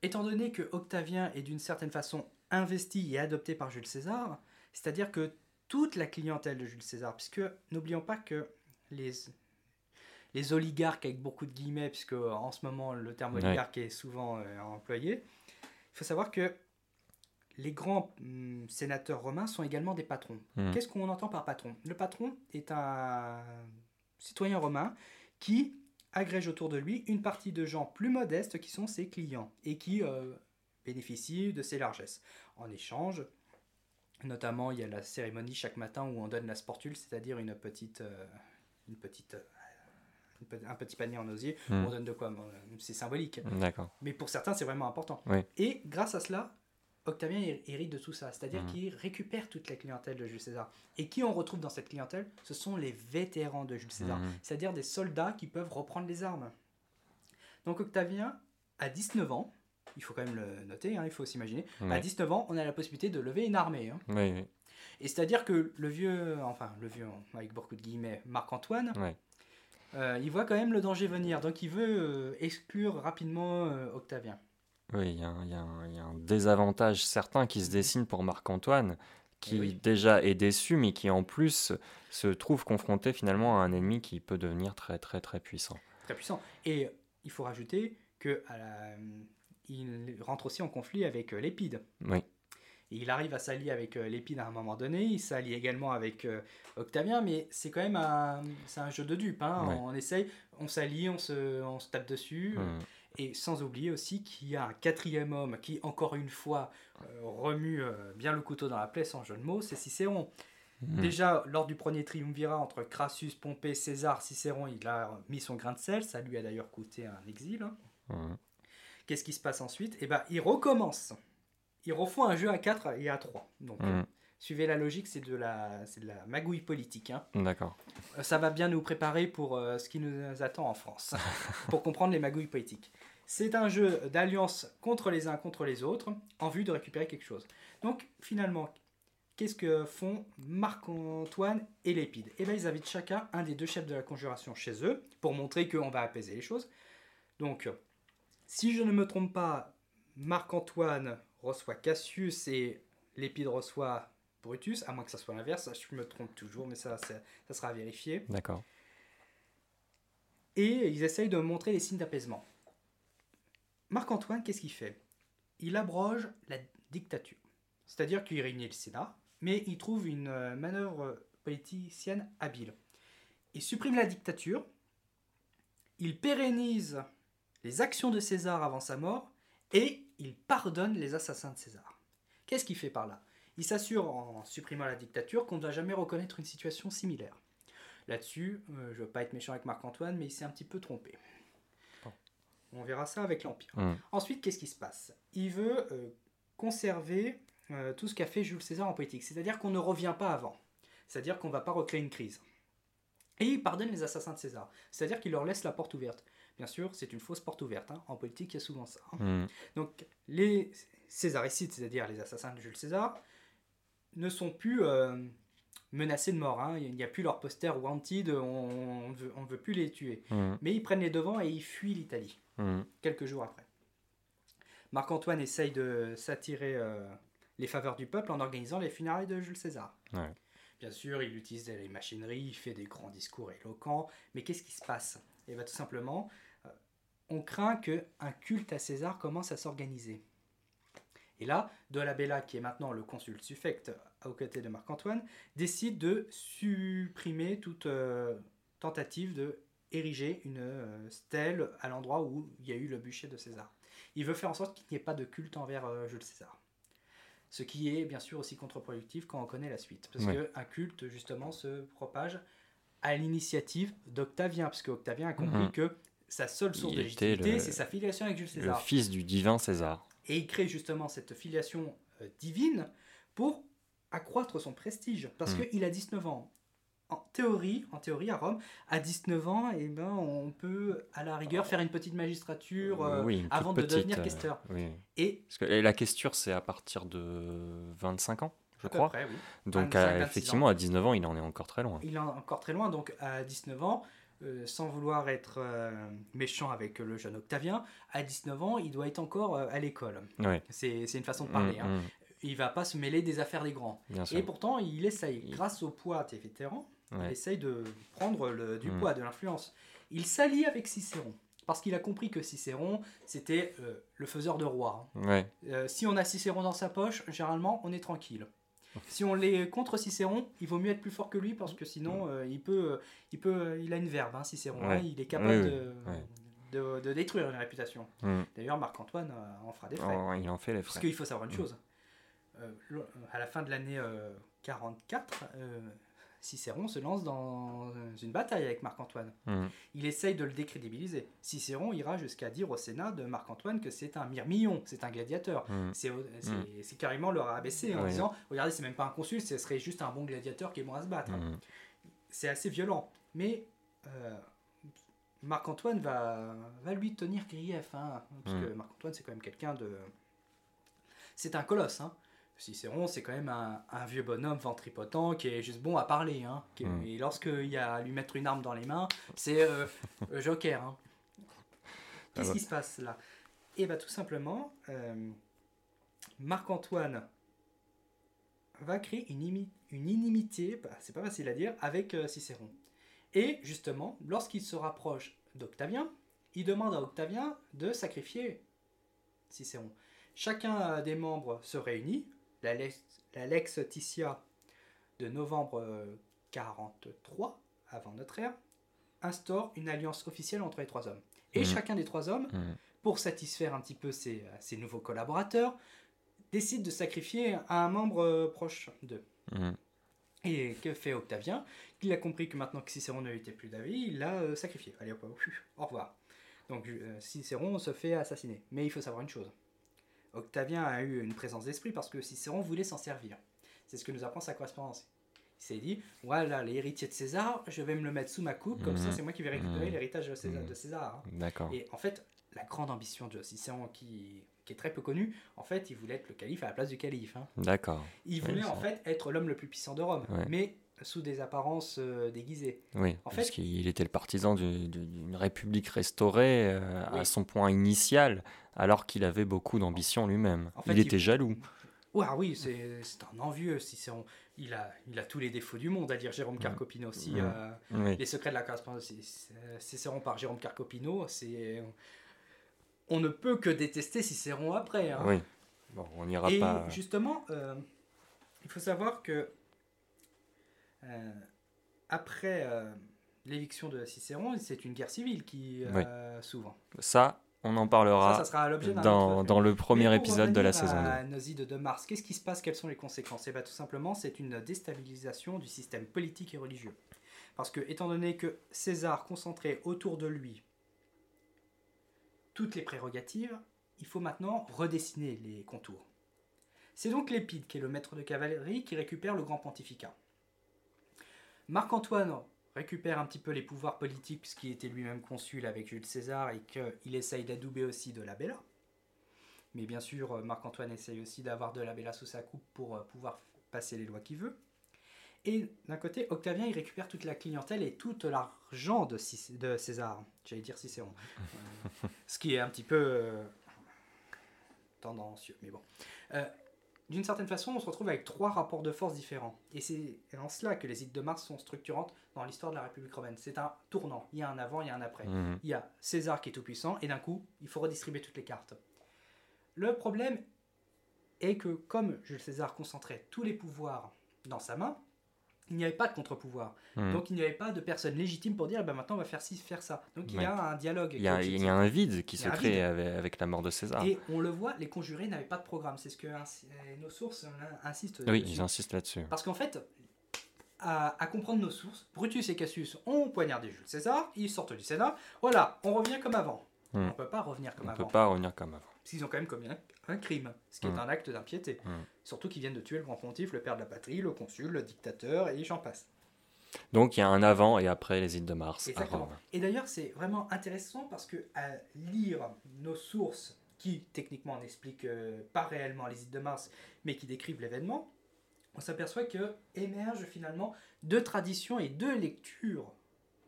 étant donné que Octavien est d'une certaine façon investi et adopté par Jules César, c'est-à-dire que toute la clientèle de Jules César, puisque n'oublions pas que les, les oligarques, avec beaucoup de guillemets, puisque en ce moment le terme Ouais. oligarque est souvent euh, employé, il faut savoir que les grands hum, sénateurs romains sont également des patrons. Mhm. Qu'est-ce qu'on entend par patron? Le patron est un citoyen romain qui agrège autour de lui une partie de gens plus modestes qui sont ses clients et qui euh, bénéficient de ses largesses. En échange, notamment, il y a la cérémonie chaque matin où on donne la sportule, c'est-à-dire une petite, euh, une petite, euh, un petit panier en osier. Mhm. On donne de quoi? C'est symbolique. D'accord. Mais pour certains, c'est vraiment important. Oui. Et grâce à cela, Octavien hé- hérite de tout ça, c'est-à-dire Mhm. qu'il récupère toute la clientèle de Jules César. Et qui on retrouve dans cette clientèle? Ce sont les vétérans de Jules César, Mhm. c'est-à-dire des soldats qui peuvent reprendre les armes. Donc Octavien, à 19 ans, il faut quand même le noter, hein, il faut s'imaginer, à Ouais. 19 ans, on a la possibilité de lever une armée. hein. Oui, oui. Et c'est-à-dire que le vieux, enfin le vieux, avec beaucoup de guillemets, Marc-Antoine, Ouais. euh, il voit quand même le danger venir, donc il veut euh, exclure rapidement euh, Octavien. Oui, il y, a un- il y y a un désavantage certain qui se dessine pour Marc-Antoine, qui Eh oui. déjà est déçu, mais qui en plus se trouve confronté finalement à un ennemi qui peut devenir très très très puissant. très puissant. Et il faut rajouter que à la- il rentre aussi en conflit avec euh, Lépide. Oui, Et il arrive à s'allier avec euh, Lépide à un moment donné, il s'allie également avec euh, Octavien, mais c'est quand même un, c'est un jeu de dupes. hein. Ouais. On essaye, on s'allie, on se, on se tape dessus. Mm. Et sans oublier aussi qu'il y a un quatrième homme qui, encore une fois, euh, remue euh, bien le couteau dans la plaie sans jeu de mots, c'est Cicéron. Mm. Déjà, lors du premier triumvirat entre Crassus, Pompée, César, Cicéron, il a mis son grain de sel. Ça lui a d'ailleurs coûté un exil. hein. Mm. Qu'est-ce qui se passe ensuite? Eh ben, il recommence. Il refont un jeu à 4 et à 3. Donc, euh, Mm. suivez la logique, c'est de la, c'est de la magouille politique. hein. D'accord. Euh, Ça va bien nous préparer pour euh, ce qui nous attend en France, *laughs* pour comprendre les magouilles politiques. C'est un jeu d'alliance contre les uns contre les autres, en vue de récupérer quelque chose. Donc, finalement, qu'est-ce que font Marc-Antoine et Lépide? Eh bien, ils invitent chacun un des deux chefs de la conjuration chez eux, pour montrer qu'on va apaiser les choses. Donc, si je ne me trompe pas, Marc-Antoine reçoit Cassius et Lépide reçoit Brutus, à moins que ça soit l'inverse, je me trompe toujours, mais ça, ça, ça sera à vérifier. D'accord. Et ils essayent de montrer les signes d'apaisement. Marc-Antoine, qu'est-ce qu'il fait? Il abroge la dictature. C'est-à-dire qu'il réunit le Sénat, mais il trouve une euh, manœuvre politicienne habile. Il supprime la dictature, il pérennise les actions de César avant sa mort, et il pardonne les assassins de César. Qu'est-ce qu'il fait par là? Il s'assure en supprimant la dictature qu'on ne va jamais reconnaître une situation similaire. Là-dessus, euh, je ne veux pas être méchant avec Marc-Antoine, mais il s'est un petit peu trompé. On verra ça avec l'Empire. Mm. Ensuite, qu'est-ce qui se passe? Il veut euh, conserver euh, tout ce qu'a fait Jules César en politique, c'est-à-dire qu'on ne revient pas avant, c'est-à-dire qu'on ne va pas recréer une crise. Et il pardonne les assassins de César, c'est-à-dire qu'il leur laisse la porte ouverte. Bien sûr, c'est une fausse porte ouverte. hein. En politique, il y a souvent ça. hein. Mm. Donc, les césaricides, c'est-à-dire les assassins de Jules César, ne sont plus euh, menacés de mort. hein. Il n'y a plus leur poster wanted, on ne veut, on veut plus les tuer. Mm. Mais ils prennent les devants et ils fuient l'Italie, Mm. quelques jours après. Marc-Antoine essaye de s'attirer euh, les faveurs du peuple en organisant les funérailles de Jules César. Ouais. Bien sûr, il utilise les machineries, il fait des grands discours éloquents, mais qu'est-ce qui se passe? Et bien tout simplement, on craint qu'un culte à César commence à s'organiser. Et là, Dolabella, qui est maintenant le consul suffect aux côtés de Marc-Antoine, décide de supprimer toute euh, tentative de ériger une euh, stèle à l'endroit où il y a eu le bûcher de César. Il veut faire en sorte qu'il n'y ait pas de culte envers euh, Jules César. Ce qui est bien sûr aussi contre-productif quand on connaît la suite. Parce Ouais. qu'un culte, justement, se propage à l'initiative d'Octavien. Parce qu'Octavien a compris Mhm. que sa seule source de légitimité, le- c'est sa filiation avec Jules Le César. fils du divin César. Et il crée justement cette filiation euh, divine pour accroître son prestige. Parce Mm. qu'il a 19 ans. En théorie, en théorie, à Rome, à 19 ans, eh ben, on peut, à la rigueur, faire une petite magistrature euh, Oui, une toute avant de devenir euh, questeur. oui. Et Parce que la questure, c'est à partir de 25 ans, je à crois. près, oui. Donc, 25, à- 26 effectivement, à 19 ans, il en est encore très loin. Il est encore très loin, donc à 19 ans, euh, sans vouloir être euh, méchant avec le jeune Octavien, à 19 ans, il doit être encore euh, à l'école. C'est une façon de parler. Mm, hein. mm, Il va pas se mêler des affaires des grands. bien sûr. Et pourtant, il essaye, Il- grâce au poids des vétérans, il essaye de prendre le, du Mm. poids, de l'influence. Il s'allie avec Cicéron, parce qu'il a compris que Cicéron, c'était le faiseur de rois. hein. Ouais. Si on a Cicéron dans sa poche, généralement, on est tranquille. Si on l'est contre Cicéron, il vaut mieux être plus fort que lui parce que sinon, euh, il peut, euh, il peut, euh, il a une verve, hein, Cicéron. Ouais. hein, il est capable Oui, de, de, de détruire une réputation. Mm. D'ailleurs, Marc-Antoine en fera des frais. Oh, il en fait les Parce frais. qu'il faut savoir une Mm. chose. Euh, à la fin de l'année euh, 44, euh, Cicéron se lance dans une bataille avec Marc-Antoine. Mm. Il essaye de le décrédibiliser. Cicéron ira jusqu'à dire au Sénat de Marc-Antoine que c'est un myrmillon, c'est un gladiateur. Mm. C'est c'est- carrément le rabaisser en Ouais. disant Regardez, c'est même pas un consul, ce serait juste un bon gladiateur qui est bon à se battre. Mm. C'est assez violent. Mais euh, Marc-Antoine va, va lui tenir grief. hein, parce que Marc-Antoine, c'est quand même quelqu'un de. C'est un colosse. Hein. Cicéron, c'est quand même un, un vieux bonhomme ventripotent qui est juste bon à parler. Hein, qui- Mm. Et lorsqu'il y a à lui mettre une arme dans les mains, c'est euh, *laughs* Joker. hein. Qu'est-ce va. qui se passe là? Et bien tout simplement, euh, Marc-Antoine va créer une, imi- une inimitié, bah, c'est pas facile à dire, avec euh, Cicéron. Et justement, lorsqu'il se rapproche d'Octavien, il demande à Octavien de sacrifier Cicéron. Chacun des membres se réunit, la Lex, la Lex Titia de novembre euh, 43 avant notre ère instaure une alliance officielle entre les trois hommes. Et Mhm. chacun des trois hommes, Mm. pour satisfaire un petit peu ses, ses nouveaux collaborateurs, décide de sacrifier un membre euh, proche d'eux. Mm. Et que fait Octavien? Il a compris que maintenant que Cicéron ne lui était plus d'avis, il l'a euh, sacrifié. Allez hop, au revoir. Donc euh, Cicéron se fait assassiner. Mais il faut savoir une chose. Octavien a eu une présence d'esprit parce que Cicéron voulait s'en servir. C'est ce que nous apprend sa correspondance. Il s'est dit, voilà, l'héritier de César, je vais me le mettre sous ma coupe, comme ça Mhm. c'est moi qui vais récupérer Mhm. l'héritage de César. Mhm. de César, hein. D'accord. Et en fait, la grande ambition de Cicéron, qui, qui est très peu connue, en fait, il voulait être le calife à la place du calife. hein. D'accord. Il voulait en fait être l'homme le plus puissant de Rome, Ouais. mais sous des apparences euh, déguisées. Oui, En parce fait- qu'il était le partisan du- du- d'une république restaurée euh, à son point initial, alors qu'il avait beaucoup d'ambition lui-même. En fait, il il- était jaloux. Ouais, ah oui, c'est un envieux, Cicéron. Il a, il a tous les défauts du monde, à dire Jérôme Carcopino aussi. Mhm. euh, les secrets de la correspondance, c'est- par Jérôme Carcopino, c'est... On ne peut que détester Cicéron après. hein. oui. Bon, on n'ira Et pas. justement, il faut savoir que après euh, l'éviction de Cicéron, c'est une guerre civile qui euh, s'ouvre. Ça, on en Ça, parlera ça d'un dans, dans le premier épisode de la saison 2. à Noside de Mars, qu'est-ce qui se passe? Quelles sont les conséquences? Eh bien, tout simplement, c'est une déstabilisation du système politique et religieux. Parce que, étant donné que César concentrait autour de lui toutes les prérogatives, il faut maintenant redessiner les contours. C'est donc Lépide, qui est le maître de cavalerie, qui récupère le grand pontificat. Marc-Antoine récupère un petit peu les pouvoirs politiques, puisqu'il était lui-même consul avec Jules César et qu'il essaye d'adouber aussi de la Bella. Mais bien sûr, Marc-Antoine essaye aussi d'avoir de la Bella sous sa coupe pour euh, pouvoir passer les lois qu'il veut. Et d'un côté, Octavien, il récupère toute la clientèle et tout l'argent de, César. J'allais dire Cicéron. Euh, ce qui est un petit peu euh, tendancieux, mais bon. D'une certaine façon, on se retrouve avec trois rapports de force différents. Et c'est en cela que les îles de Mars sont structurantes dans l'histoire de la République romaine. C'est un tournant. Il y a un avant, il y a un après. Mhm. Il y a César qui est tout puissant, et d'un coup, il faut redistribuer toutes les cartes. Le problème est que comme Jules César concentrait tous les pouvoirs dans sa main, il n'y avait pas de contre-pouvoir. Mhm. Donc il n'y avait pas de personne légitime pour dire, eh ben, maintenant on va faire ci, faire ça. Donc il y a un dialogue. Il y, a, avec il y a un vide qui se crée avec, avec la mort de César. Et on le voit, les conjurés n'avaient pas de programme. C'est ce que euh, nos sources euh, insistent oui, dessus. ils insistent là-dessus. Parce qu'en fait, à, à comprendre nos sources, Brutus et Cassius ont poignardé Jules César, ils sortent du Sénat, voilà, on revient comme avant. Hmm. On ne peut pas revenir comme On ne peut avant. pas revenir comme avant. Qu'ils ont quand même commis un, crime, ce qui est Mm. un acte d'impiété. Mm. Surtout qu'ils viennent de tuer le grand pontife, le père de la patrie, le consul, le dictateur, et j'en passe. Donc il y a un avant et après les îles de Mars à. Rome. Et d'ailleurs, c'est vraiment intéressant parce que à lire nos sources qui techniquement n'expliquent euh, pas réellement les îles de Mars, mais qui décrivent l'événement, on s'aperçoit que émergent finalement deux traditions et deux lectures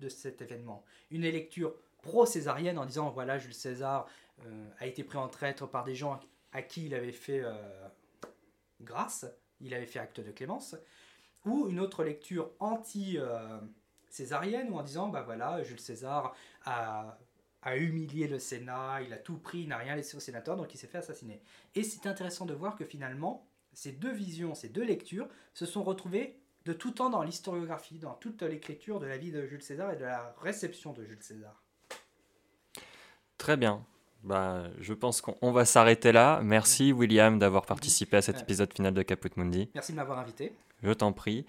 de cet événement. Une lecture pro-césarienne en disant voilà Jules César a été pris en traître par des gens à qui il avait fait euh, grâce, il avait fait acte de clémence, ou une autre lecture anti euh, ou en disant bah voilà Jules César a, a humilié le Sénat, il a tout pris, il n'a rien laissé au sénateur donc il s'est fait assassiner. Et c'est intéressant de voir que finalement ces deux visions, ces deux lectures se sont retrouvées de tout temps dans l'historiographie, dans toute l'écriture de la vie de Jules César et de la réception de Jules César. Très bien. Bah, je pense qu'on on va s'arrêter là. Merci William d'avoir participé à cet épisode final de Caput Mundi. Merci de m'avoir invité. Je t'en prie.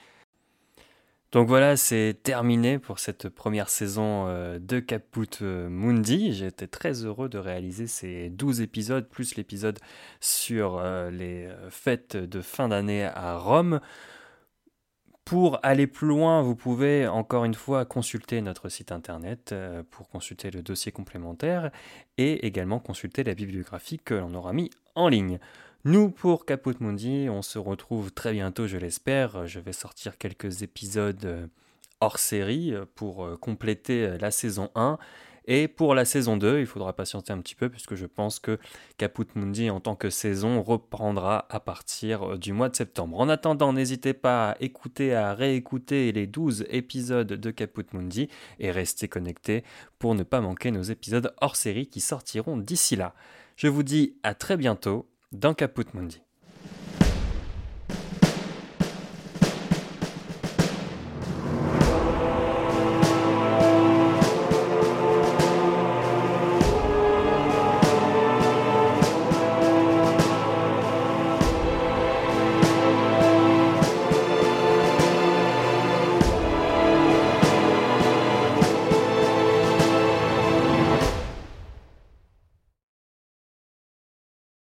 Donc voilà, c'est terminé pour cette première saison euh, de Caput euh, Mundi. Été très heureux de réaliser ces 12 épisodes, plus l'épisode sur euh, les fêtes de fin d'année à Rome. Pour aller plus loin, vous pouvez encore une fois consulter notre site internet euh, pour consulter le dossier complémentaire et également consulter la bibliographie que l'on aura mis en ligne. Nous, pour Caput Mundi, on se retrouve très bientôt, je l'espère. Je vais sortir quelques épisodes euh, hors série euh, pour compléter la saison 1. Et pour la saison 2, il faudra patienter un petit peu puisque je pense que Caput Mundi en tant que saison reprendra à partir euh, du mois de septembre. En attendant, n'hésitez pas à écouter, à réécouter les 12 épisodes de Caput Mundi et restez connectés pour ne pas manquer nos épisodes hors série qui sortiront d'ici là. Je vous dis à très bientôt dans Caput Mundi.